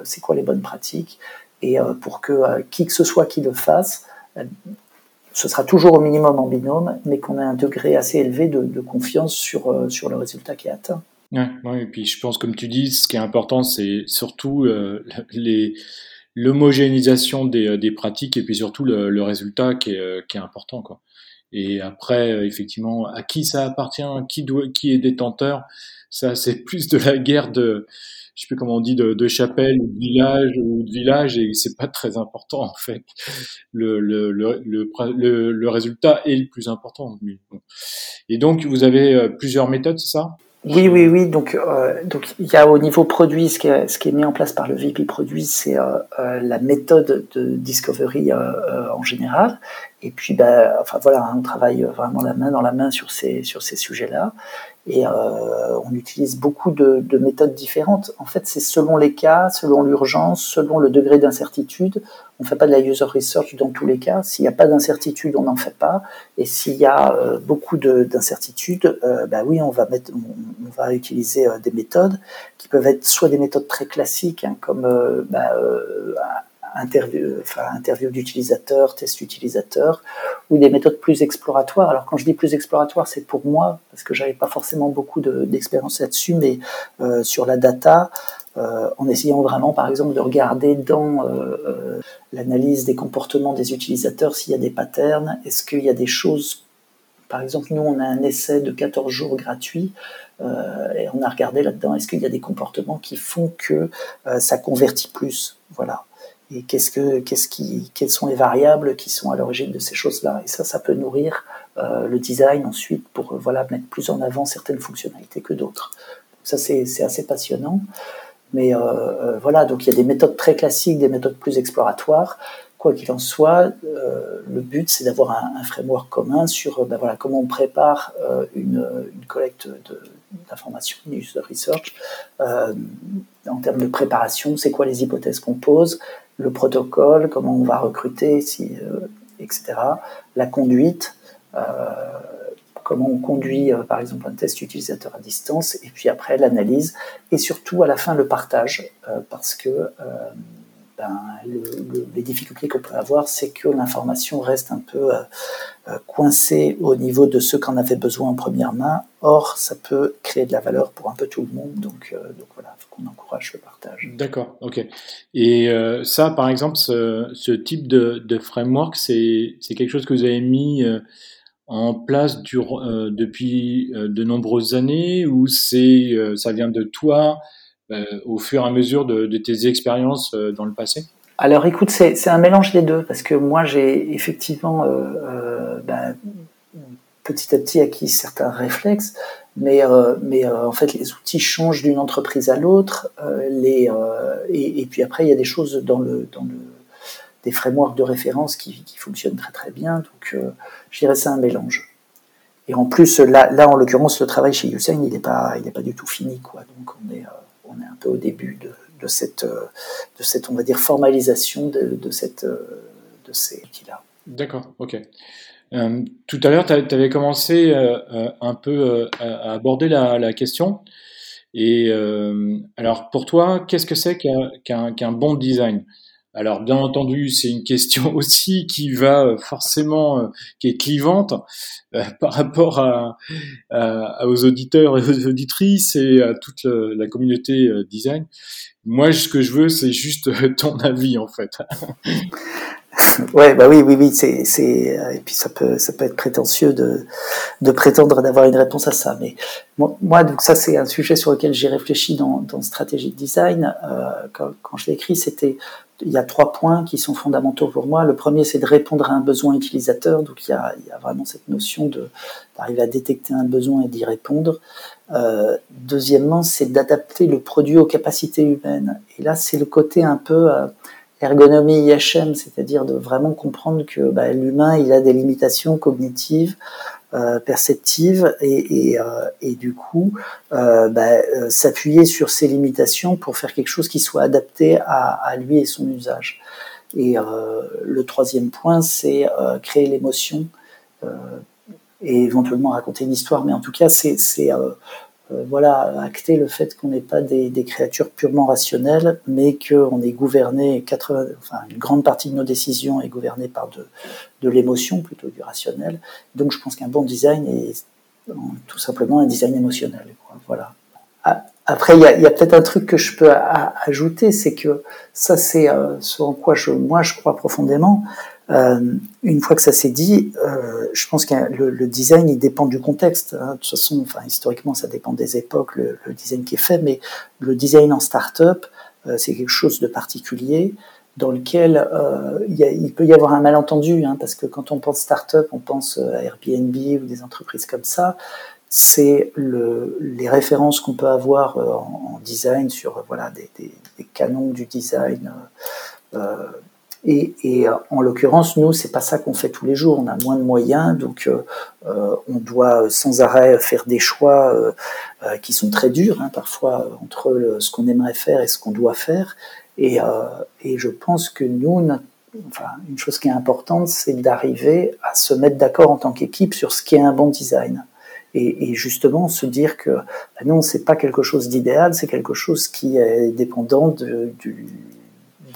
[SPEAKER 2] c'est quoi les bonnes pratiques, et euh, pour que euh, qui que ce soit qui le fasse, ce sera toujours au minimum en binôme, mais qu'on ait un degré assez élevé de, confiance sur, sur le résultat qui est atteint.
[SPEAKER 1] Ouais, et puis je pense, comme tu dis, ce qui est important, c'est surtout l'homogénéisation des, des, pratiques et puis surtout le, résultat qui est, qui est, important. Quoi. Et après, effectivement, à qui ça appartient, qui, doit, qui est détenteur, ça c'est plus de la guerre de, je sais plus comment on dit, de, chapelle ou de village ou de village, et c'est pas très important en fait. Le, le, le, le, résultat est le plus important. Et donc, vous avez euh, plusieurs méthodes, c'est ça?
[SPEAKER 2] Oui, oui, oui. Donc, euh, donc il y a au niveau produit, ce qui est, ce qui est mis en place par le VP produit, c'est euh, la méthode de discovery en général. Et puis, ben, enfin voilà, on travaille vraiment la main dans la main sur ces sur ces sujets-là. Et euh, on utilise beaucoup de, de, méthodes différentes. En fait, c'est selon les cas, selon l'urgence, selon le degré d'incertitude. On ne fait pas de la user research dans tous les cas. S'il n'y a pas d'incertitude, on n'en fait pas. Et s'il y a euh, beaucoup d'incertitudes, euh, bah oui, on va, mettre, on, va utiliser euh, des méthodes qui peuvent être soit des méthodes très classiques, hein, comme bah, interview, enfin, interview d'utilisateur, test utilisateur, ou des méthodes plus exploratoires. Alors quand je dis plus exploratoires, c'est pour moi, parce que j'avais pas forcément beaucoup d'expérience là-dessus, mais euh, sur la data, euh, en essayant vraiment, par exemple, de regarder dans euh, l'analyse des comportements des utilisateurs s'il y a des patterns, est-ce qu'il y a des choses par exemple, nous, on a un essai de 14 jours gratuit et on a regardé là-dedans, est-ce qu'il y a des comportements qui font que ça convertit plus? Voilà et qu'est-ce que, qu'est-ce qui, quelles sont les variables qui sont à l'origine de ces choses-là? Et ça, ça peut nourrir euh, le design ensuite pour euh, voilà mettre plus en avant certaines fonctionnalités que d'autres. Ça, c'est, assez passionnant. Mais euh, euh, voilà, donc il y a des méthodes très classiques, des méthodes plus exploratoires. Quoi qu'il en soit, euh, le but c'est d'avoir un, un, framework commun sur ben voilà, comment on prépare une, une, collecte de, d'informations, user research, en termes de préparation, c'est quoi les hypothèses qu'on pose, le protocole, comment on va recruter, si, euh, etc. La conduite, euh, comment on conduit euh, par exemple un test utilisateur à distance, et puis après l'analyse, et surtout à la fin le partage, parce que ben, les difficultés qu'on peut avoir, c'est que l'information reste un peu coincée au niveau de ce qu'en avait besoin en première main. Or, ça peut créer de la valeur pour un peu tout le monde. Donc, donc voilà, il faut qu'on encourage le partage.
[SPEAKER 1] D'accord, ok. Et ça, par exemple, ce, type de, framework, c'est quelque chose que vous avez mis en place euh, depuis euh, de nombreuses années ou euh, ça vient de toi? Au fur et à mesure de, tes expériences dans le passé?
[SPEAKER 2] Alors écoute, c'est un mélange des deux parce que moi j'ai effectivement ben, petit à petit acquis certains réflexes, mais, en fait les outils changent d'une entreprise à l'autre, et, puis après il y a des choses dans le des frameworks de référence qui, fonctionnent très très bien. Donc, euh, je dirais c'est un mélange. Et en plus, là, en l'occurrence, le travail chez Usain, il n'est pas, pas du tout fini, quoi. Donc, on est, euh, on est un peu au début de, cette, euh, de cette, on va dire, formalisation de, cette, de ces outils-là.
[SPEAKER 1] D'accord, ok. tout à l'heure, tu avais commencé un peu à aborder la, question. Et alors, pour toi, qu'est-ce que c'est qu'un bon design? Alors bien entendu, c'est une question aussi qui va euh, forcément, euh, qui est clivante euh, par rapport à, aux auditeurs et aux auditrices et à toute la communauté design. Moi, ce que je veux, c'est juste ton avis en fait.
[SPEAKER 2] ouais, bah oui, oui, oui, c'est, c'est, et puis ça peut, ça peut être prétentieux de, de prétendre d'avoir une réponse à ça. Mais moi, donc ça, c'est un sujet sur lequel j'ai réfléchi dans, dans stratégie de design. quand, quand je l'ai écrit, c'était il y a trois points qui sont fondamentaux pour moi. Le premier, c'est de répondre à un besoin utilisateur. Donc, il y a, il y a vraiment cette notion d'arriver à détecter un besoin et d'y répondre. Euh, deuxièmement, c'est d'adapter le produit aux capacités humaines. Et là, c'est le côté un peu euh, ergonomie IHM, c'est-à-dire de vraiment comprendre que bah, l'humain, il a des limitations cognitives. Euh, perceptive euh, et, du coup euh, bah, s'appuyer sur ses limitations pour faire quelque chose qui soit adapté à, à lui et son usage. Et le troisième point, c'est créer l'émotion et éventuellement raconter une histoire, mais en tout cas, c'est voilà, acter le fait qu'on n'est pas des, créatures purement rationnelles, mais qu'on est gouverné, enfin, une grande partie de nos décisions est gouvernée par de, de l'émotion plutôt du rationnel. Donc je pense qu'un bon design est tout simplement un design émotionnel. Voilà. Ah, après, il y a, peut-être un truc que je peux ajouter, c'est que ça, c'est euh, ce en quoi je, moi je crois profondément. Euh, une fois que ça s'est dit, euh, je pense que le, le, design il dépend du contexte. Hein. De toute façon, enfin historiquement, ça dépend des époques, le, le design qui est fait, mais le design en start-up, euh, c'est quelque chose de particulier dans lequel euh, il, y a, il, peut y avoir un malentendu, hein, parce que quand on pense start-up, on pense à Airbnb ou des entreprises comme ça. C'est le, les références qu'on peut avoir en, en, design sur voilà des, des, des canons du design. Euh, et, et, euh, en l'occurrence, nous, c'est pas ça qu'on fait tous les jours. On a moins de moyens, donc euh, euh on doit sans arrêt faire des choix euh, euh qui sont très durs, hein, parfois entre ce qu'on aimerait faire et ce qu'on doit faire. Et, et, je pense que nous, enfin, une chose qui est importante, c'est d'arriver à se mettre d'accord en tant qu'équipe sur ce qui est un bon design. Et, et justement, se dire que bah non, c'est pas quelque chose d'idéal, c'est quelque chose qui est dépendant de, du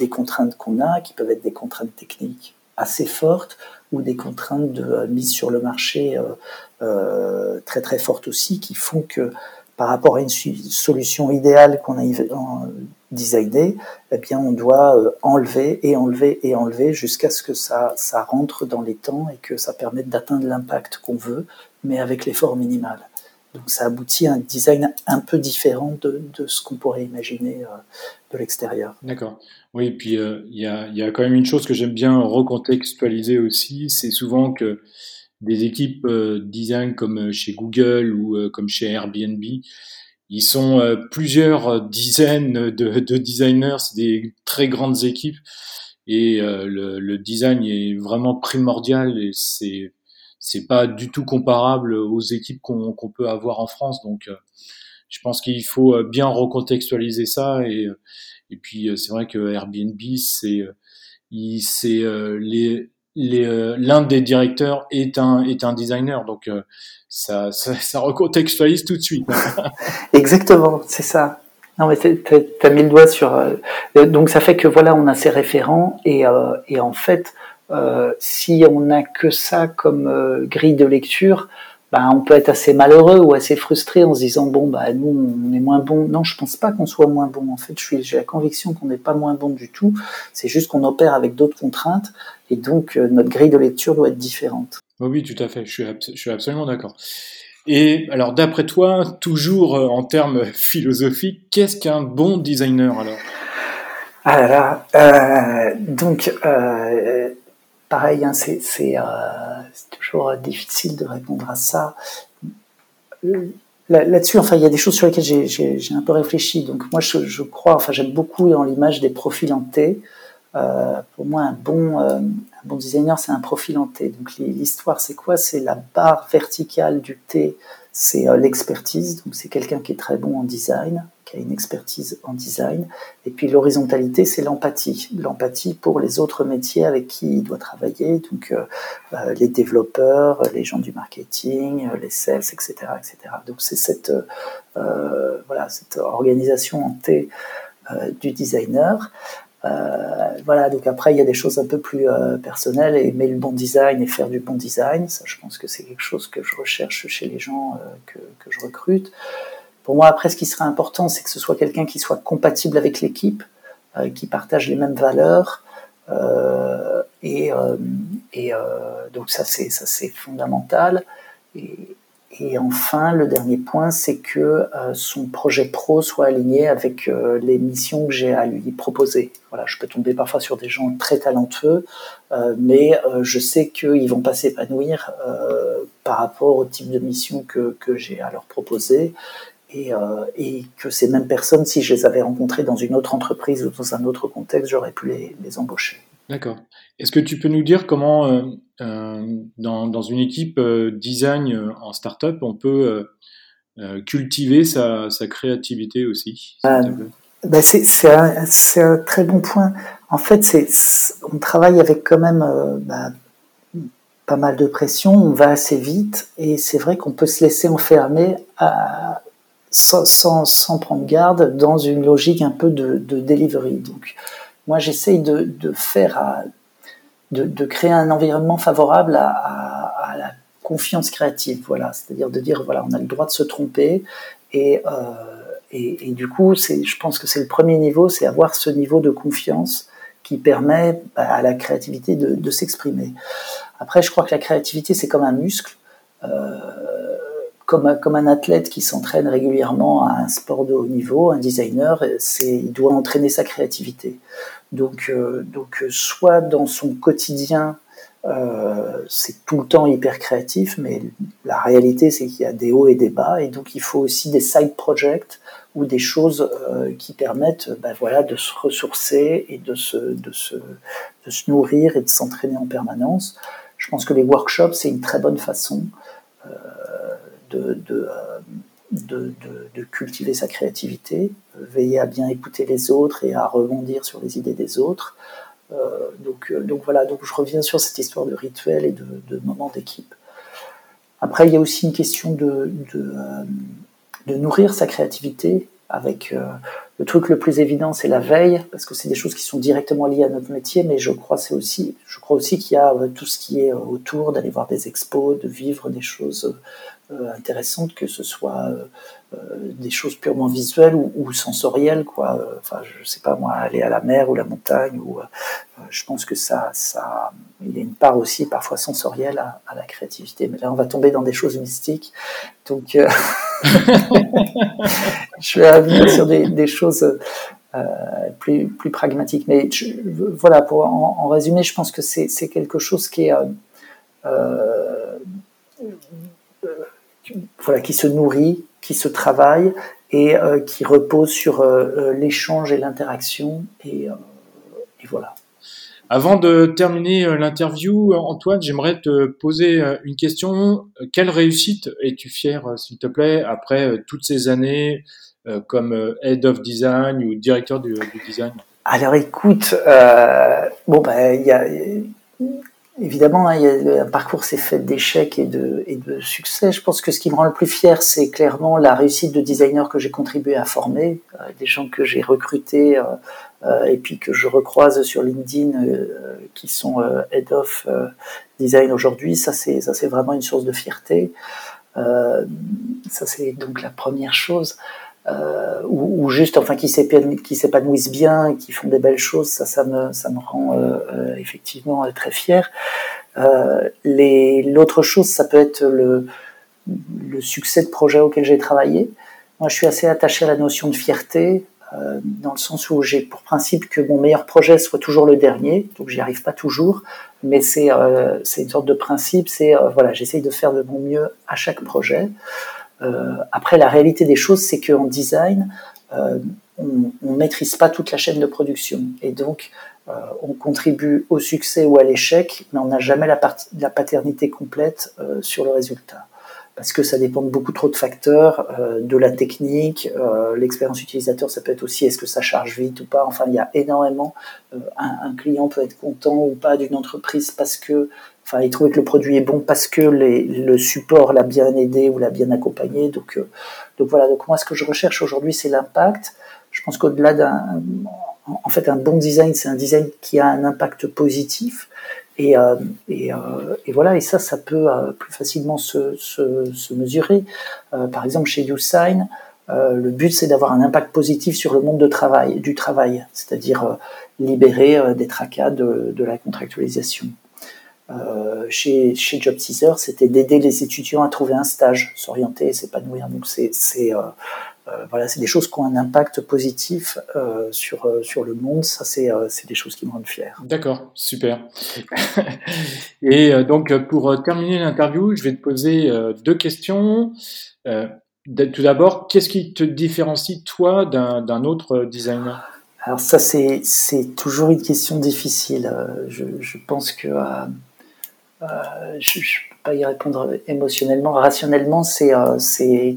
[SPEAKER 2] des contraintes qu'on a, qui peuvent être des contraintes techniques assez fortes ou des contraintes de euh, mise sur le marché euh, euh, très très fortes aussi, qui font que par rapport à une solution idéale qu'on a designée, eh bien on doit enlever et enlever et enlever jusqu'à ce que ça, ça rentre dans les temps et que ça permette d'atteindre l'impact qu'on veut, mais avec l'effort minimal. Donc ça aboutit à un design un peu différent de, de ce qu'on pourrait imaginer de l'extérieur.
[SPEAKER 1] D'accord. Oui, et puis euh, il y, a, y, a, quand même une chose que j'aime bien recontextualiser aussi, c'est souvent que des équipes euh, design comme euh, chez Google ou comme chez Airbnb, ils sont plusieurs dizaines de, de designers, c'est des très grandes équipes, et le, le, design est vraiment primordial et c'est c'est pas du tout comparable aux équipes qu'on peut avoir en France, donc je pense qu'il faut bien recontextualiser ça. Et et puis euh, c'est vrai que Airbnb, c'est euh, c'est euh, les l'un des directeurs est un est un designer. Donc ça, ça, ça recontextualise tout de suite.
[SPEAKER 2] Exactement c'est ça. Non, mais tu as mis le doigt sur. donc, ça fait que voilà, on a ces référents. Et, et en fait, si on n'a que ça comme grille de lecture, bah, on peut être assez malheureux ou assez frustré en se disant bon bah nous on est moins bon. Non, je pense pas qu'on soit moins bon. En fait, j'ai la conviction qu'on n'est pas moins bon du tout. C'est juste qu'on opère avec d'autres contraintes et donc euh, notre grille de lecture doit être différente.
[SPEAKER 1] oui, tout à fait. Je suis, je suis absolument d'accord. Et alors d'après toi, toujours euh, en termes philosophiques, qu'est-ce qu'un bon designer alors?
[SPEAKER 2] Ah là euh, donc pareil, hein, c'est toujours difficile de répondre à ça. Là-dessus, enfin, il y a des choses sur lesquelles j'ai un peu réfléchi. Donc, moi, je, crois, enfin, j'aime beaucoup dans l'image des profils en T. Euh, pour moi, un bon, euh, un bon designer, c'est un profil en T. Donc, l'histoire, c'est quoi? C'est la barre verticale du T, c'est euh, l'expertise. Donc, c'est quelqu'un qui est très bon en design, qui a une expertise en design. Et puis, l'horizontalité, c'est l'empathie. L'empathie pour les autres métiers avec qui il doit travailler. Donc, les développeurs, les gens du marketing, les sales, etc., etc. Donc, c'est cette, voilà, cette organisation en T du designer. Euh, voilà, donc après, il y a des choses un peu plus euh, personnelles, aimer le bon design et faire du bon design. Ça, je pense que c'est quelque chose que je recherche chez les gens euh, que, que, je recrute. Pour moi, après, ce qui serait important, c'est que ce soit quelqu'un qui soit compatible avec l'équipe, qui partage les mêmes valeurs. et, et donc ça, c'est ça, c'est fondamental. Et, et enfin, le dernier point, c'est que euh, son projet pro soit aligné avec euh, les missions que j'ai à lui proposer. Voilà, je peux tomber parfois sur des gens très talentueux, euh, mais je sais qu'ils vont pas s'épanouir par rapport au type de mission que, que j'ai à leur proposer. Et, que ces mêmes personnes, si je les avais rencontrées dans une autre entreprise ou dans un autre contexte, j'aurais pu les embaucher.
[SPEAKER 1] D'accord. Est-ce que tu peux nous dire comment, euh, euh, dans, dans, une équipe euh, design en startup, on peut cultiver sa, sa, créativité aussi
[SPEAKER 2] bah c'est un, un, très bon point. En fait, on travaille avec quand même bah, pas mal de pression, on va assez vite, et c'est vrai qu'on peut se laisser enfermer à, sans, sans, sans, prendre garde dans une logique un peu de, de delivery. Donc, moi, j'essaye de, de, faire, de, de, créer un environnement favorable à, à, la confiance créative. Voilà, c'est-à-dire de dire voilà, on a le droit de se tromper et, euh, et, du coup, je pense que c'est le premier niveau, c'est avoir ce niveau de confiance qui permet bah, à la créativité de, de s'exprimer. Après, je crois que la créativité, c'est comme un muscle. Euh, comme, un athlète qui s'entraîne régulièrement à un sport de haut niveau, un designer, il doit entraîner sa créativité. Donc, euh, donc soit dans son quotidien, euh, c'est tout le temps hyper créatif, mais la réalité c'est qu'il y a des hauts et des bas, et donc il faut aussi des side projects ou des choses euh, qui permettent ben voilà, de se ressourcer et de se, nourrir et de s'entraîner en permanence. Je pense que les workshops, c'est une très bonne façon euh, de, euh, de, cultiver sa créativité, veiller à bien écouter les autres et à rebondir sur les idées des autres. Euh, donc, euh, voilà, donc je reviens sur cette histoire de rituel et de, de moment d'équipe. Après, il y a aussi une question de nourrir sa créativité avec le truc le plus évident, c'est la veille, parce que c'est des choses qui sont directement liées à notre métier, mais je crois c'est aussi, je crois aussi qu'il y a tout ce qui est autour, d'aller voir des expos, de vivre des choses euh, intéressante que ce soit euh, euh, des choses purement visuelles ou, sensorielles, quoi. Enfin, je sais pas moi, aller à la mer ou la montagne, ou je pense que ça, ça, il y a une part aussi parfois sensorielle à, la créativité. Mais là, on va tomber dans des choses mystiques, donc je vais revenir sur des, choses. plus, plus pragmatiques. Mais voilà, pour en, résumé, je pense que c'est quelque chose qui est voilà, qui se nourrit, qui se travaille et euh, qui repose sur euh, euh, l'échange et l'interaction. Et, et, voilà.
[SPEAKER 1] Avant de terminer l'interview, Antoine, j'aimerais te poser une question. Quelle réussite es-tu fier, s'il te plaît, après toutes ces années comme Head of Design ou directeur du, du design?
[SPEAKER 2] Alors écoute, bon, ben, il y a Évidemment, hein, un parcours s'est fait d'échecs et de, succès. Je pense que ce qui me rend le plus fier, c'est clairement la réussite de designers que j'ai contribué à former, euh, des gens que j'ai recrutés euh, euh, et puis que je recroise sur LinkedIn, qui sont head of design aujourd'hui. Ça, c'est ça, c'est vraiment une source de fierté. ça, c'est donc la première chose. Euh, ou, ou, juste enfin qui s'épanouissent bien, qui font des belles choses, ça, ça me, ça me rend euh, euh effectivement euh, très fier. Euh, L'autre chose, ça peut être le, le succès de projet auquel j'ai travaillé. Moi, je suis assez attaché à la notion de fierté, euh, dans le sens où j'ai pour principe que mon meilleur projet soit toujours le dernier, donc j'y arrive pas toujours, mais c'est une sorte de principe, c'est voilà, j'essaye de faire de mon mieux à chaque projet. Euh, après, la réalité des choses, c'est qu'en design, euh, on ne maîtrise pas toute la chaîne de production. Et donc, euh, on contribue au succès ou à l'échec, mais on n'a jamais la, paternité complète sur le résultat. Parce que ça dépend de beaucoup trop de facteurs, de la technique, l'expérience utilisateur, ça peut être aussi est-ce que ça charge vite ou pas? Enfin, il y a énormément. Un, client peut être content ou pas d'une entreprise parce que Il trouvait que le produit est bon parce que le support l'a bien aidé ou l'a bien accompagné. Donc, euh, donc voilà. Donc moi, ce que je recherche aujourd'hui, c'est l'impact. Je pense qu'au-delà d'un, en fait, un bon design, c'est un design qui a un impact positif. Et, euh, euh, voilà, et ça, ça peut plus facilement se, mesurer. par exemple, chez YouSign, le but, c'est d'avoir un impact positif sur le monde de travail, du travail, c'est-à-dire libérer des tracas de la contractualisation. Euh, chez, chez Job Teaser, c'était d'aider les étudiants à trouver un stage, s'orienter et s'épanouir. Donc c'est euh, euh, voilà, c'est des choses qui ont un impact positif sur sur le monde. Ça c'est des choses qui me rendent fier.
[SPEAKER 1] D'accord, super. et donc pour terminer l'interview, je vais te poser deux questions. tout d'abord, qu'est-ce qui te différencie toi d'un autre designer?
[SPEAKER 2] Alors ça, c'est, c'est toujours une question difficile. Je, je pense que je ne peux pas y répondre émotionnellement. Rationnellement, c'est euh,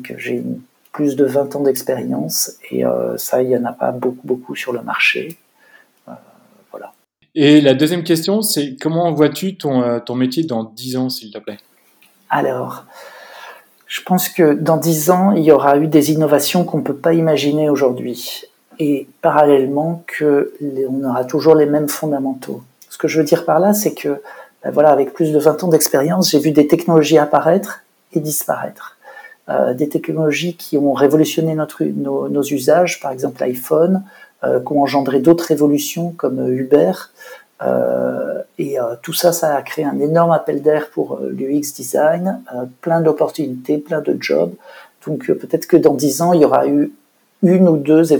[SPEAKER 2] que j'ai plus de 20 ans d'expérience et euh, ça, il n'y en a pas beaucoup, beaucoup sur le marché. voilà.
[SPEAKER 1] Et la deuxième question, c'est comment vois-tu ton, ton métier dans 10 ans, s'il te plaît?
[SPEAKER 2] Alors, je pense que dans 10 ans, il y aura eu des innovations qu'on ne peut pas imaginer aujourd'hui. Et parallèlement, que on aura toujours les mêmes fondamentaux. Ce que je veux dire par là, c'est que ben voilà, avec plus de 20 ans d'expérience, j'ai vu des technologies apparaître et disparaître. Euh, des technologies qui ont révolutionné notre, nos, usages, par exemple l'iPhone, euh, qui ont engendré d'autres révolutions comme euh, Uber. Euh, et euh, tout ça, ça a créé un énorme appel d'air pour euh, l'UX design, plein d'opportunités, plein de jobs. Donc peut-être que dans 10 ans, il y aura eu une ou deux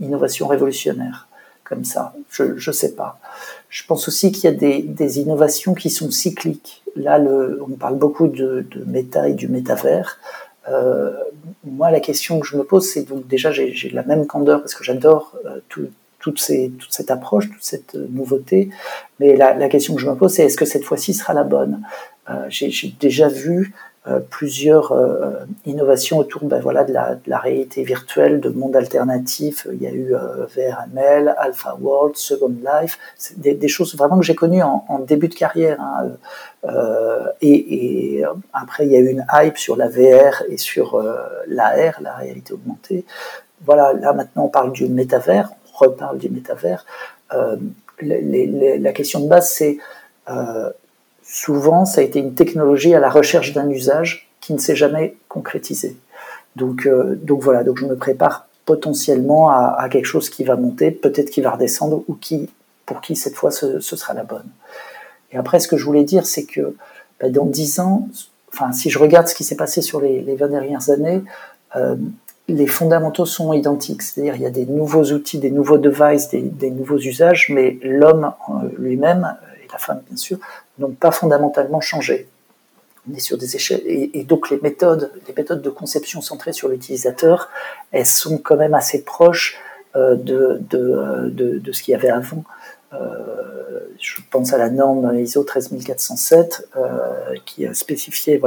[SPEAKER 2] innovations révolutionnaires comme ça. Je ne sais pas. Je pense aussi qu'il y a des, innovations qui sont cycliques. Là, on parle beaucoup de, méta et du métavers. Euh, moi, la question que je me pose, c'est donc déjà, j'ai la même candeur parce que j'adore euh, tout, toute, cette approche, toute cette euh, nouveauté. Mais la, question que je me pose, c'est est-ce que cette fois-ci sera la bonne? J'ai déjà vu plusieurs euh, innovations autour ben, voilà, de, la, réalité virtuelle, de monde alternatif. Il y a eu euh, VRML, Alpha World, Second Life, des, des, choses vraiment que j'ai connues en, début de carrière. Hein. Euh, et, après, il y a eu une hype sur la VR et sur l'AR, la réalité augmentée. Voilà, là maintenant on parle du métavers, on reparle du métavers. La question de base, c'est euh, souvent, ça a été une technologie à la recherche d'un usage qui ne s'est jamais concrétisé. Donc, euh, donc voilà, donc je me prépare potentiellement à, quelque chose qui va monter, peut-être qui va redescendre, ou qui, pour qui cette fois ce, sera la bonne. Et après, ce que je voulais dire, c'est que bah, dans dix ans, enfin, si je regarde ce qui s'est passé sur les, les 20 dernières années, euh, les fondamentaux sont identiques, c'est-à-dire il y a des nouveaux outils, des nouveaux devices, des, des nouveaux usages, mais l'homme euh, lui-même, et la femme bien sûr, n'ont pas fondamentalement changé. On est sur des échelles et, donc les méthodes, les méthodes de conception centrées sur l'utilisateur, elles sont quand même assez proches euh, de, ce qu'il y avait avant. Euh, je pense à la norme ISO 13407 euh, qui a spécifié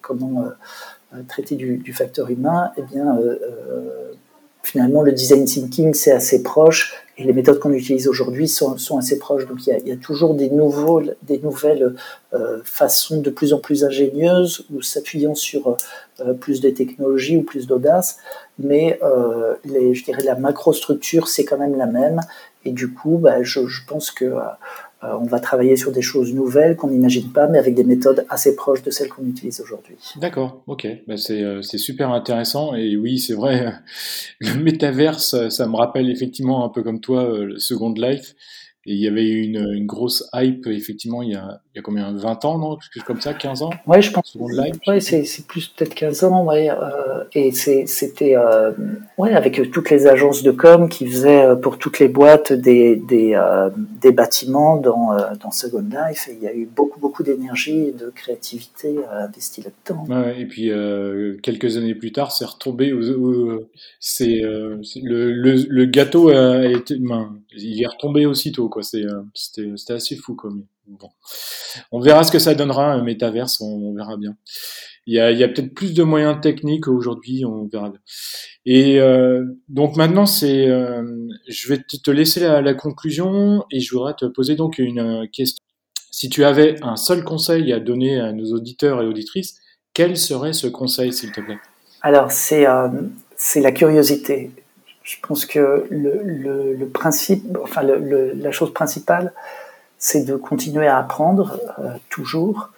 [SPEAKER 2] comment traiter du, facteur humain. Eh bien, finalement, le design thinking c'est assez proche et les méthodes qu'on utilise aujourd'hui sont, sont, assez proches. Donc il y a, il y a toujours des, nouveaux, des nouvelles euh, façons de plus en plus ingénieuses ou s'appuyant sur euh, plus de technologies ou plus d'audace, mais euh, les, je dirais la macrostructure c'est quand même la même. Et du coup, bah, je, je, pense que euh, on va travailler sur des choses nouvelles qu'on n'imagine pas, mais avec des méthodes assez proches de celles qu'on utilise aujourd'hui.
[SPEAKER 1] D'accord, ok. Ben c'est super intéressant. Et oui, c'est vrai, le métaverse, ça me rappelle effectivement un peu comme toi, le Second Life. Il y avait une, une, grosse hype, effectivement, il y a, il y a combien 20 ans, non? Quelque chose comme ça, 15 ans?
[SPEAKER 2] Ouais, je pense. Ouais, c'est plus peut-être 15 ans, ouais. Euh, et c'était, euh, ouais, avec toutes les agences de com qui faisaient euh, pour toutes les boîtes des, des, euh, des bâtiments dans, euh, dans Second Life. Et il y a eu beaucoup, beaucoup d'énergie et de créativité investie là-dedans.
[SPEAKER 1] Ouais, et puis, quelques années plus tard, c'est retombé c'est, le, le, le, gâteau a été, ben, il est retombé aussitôt, quoi. Euh, c'était assez fou comme. On verra ce que ça donnera un métaverse, on, verra bien. Il y a, peut-être plus de moyens techniques aujourd'hui, on verra bien. Et euh, donc maintenant, c'est, euh, je vais te, laisser la, conclusion et je voudrais te poser donc une question. Si tu avais un seul conseil à donner à nos auditeurs et auditrices, quel serait ce conseil, s'il te plaît?
[SPEAKER 2] Alors, c'est la curiosité je pense que le, le, principe, enfin la chose principale, c'est de continuer à apprendre euh, toujours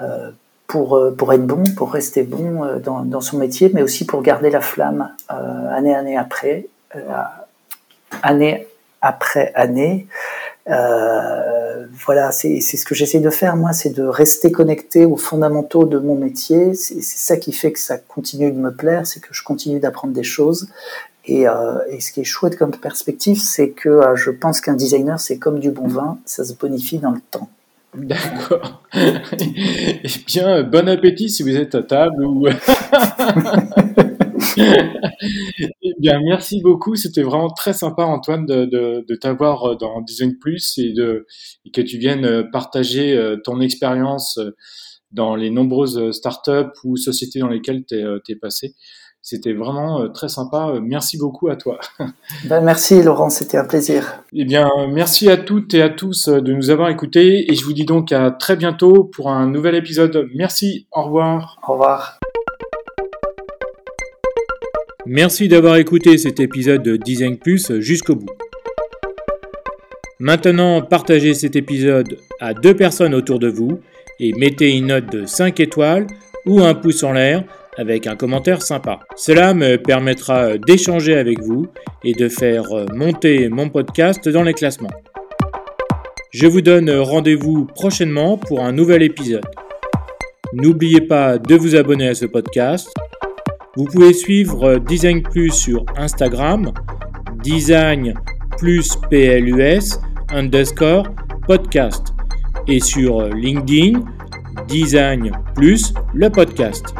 [SPEAKER 2] euh, pour, euh, pour être bon, pour rester bon dans, son métier, mais aussi pour garder la flamme année année après, année après année. voilà, c'est ce que j'essaie de faire, moi, c'est de rester connecté aux fondamentaux de mon métier. C'est ça qui fait que ça continue de me plaire, c'est que je continue d'apprendre des choses et, euh, et, ce qui est chouette comme perspective, c'est que euh, je pense qu'un designer, c'est comme du bon vin, ça se bonifie dans le temps.
[SPEAKER 1] D'accord. eh bien, bon appétit si vous êtes à table. Eh bien, merci beaucoup. C'était vraiment très sympa, Antoine, de, t'avoir euh, dans Design Plus et, que tu viennes partager ton expérience dans les nombreuses startups ou sociétés dans lesquelles tu es passé. C'était vraiment euh, très sympa. Euh, merci beaucoup à toi.
[SPEAKER 2] Ben, merci Laurent, c'était un plaisir.
[SPEAKER 1] Eh bien, merci à toutes et à tous euh, de nous avoir écoutés et je vous dis donc à très bientôt pour un nouvel épisode. Merci, au revoir.
[SPEAKER 2] Au revoir.
[SPEAKER 3] Merci d'avoir écouté cet épisode de Design Plus jusqu'au bout. Maintenant, partagez cet épisode à deux personnes autour de vous et mettez une note de 5 étoiles ou un pouce en l'air avec un commentaire sympa. Cela me permettra d'échanger avec vous et de faire monter mon podcast dans les classements. Je vous donne rendez-vous prochainement pour un nouvel épisode. N'oubliez pas de vous abonner à ce podcast. Vous pouvez suivre Design Plus sur Instagram, Design plus PLUS underscore podcast et sur LinkedIn, Design plus le podcast.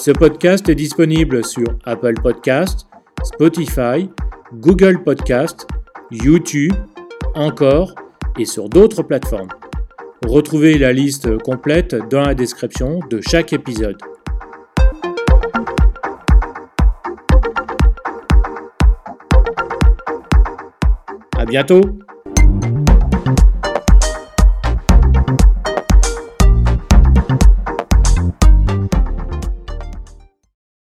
[SPEAKER 3] Ce podcast est disponible sur Apple Podcast, Spotify, Google Podcast, YouTube, encore et sur d'autres plateformes. Retrouvez la liste complète dans la description de chaque épisode. À bientôt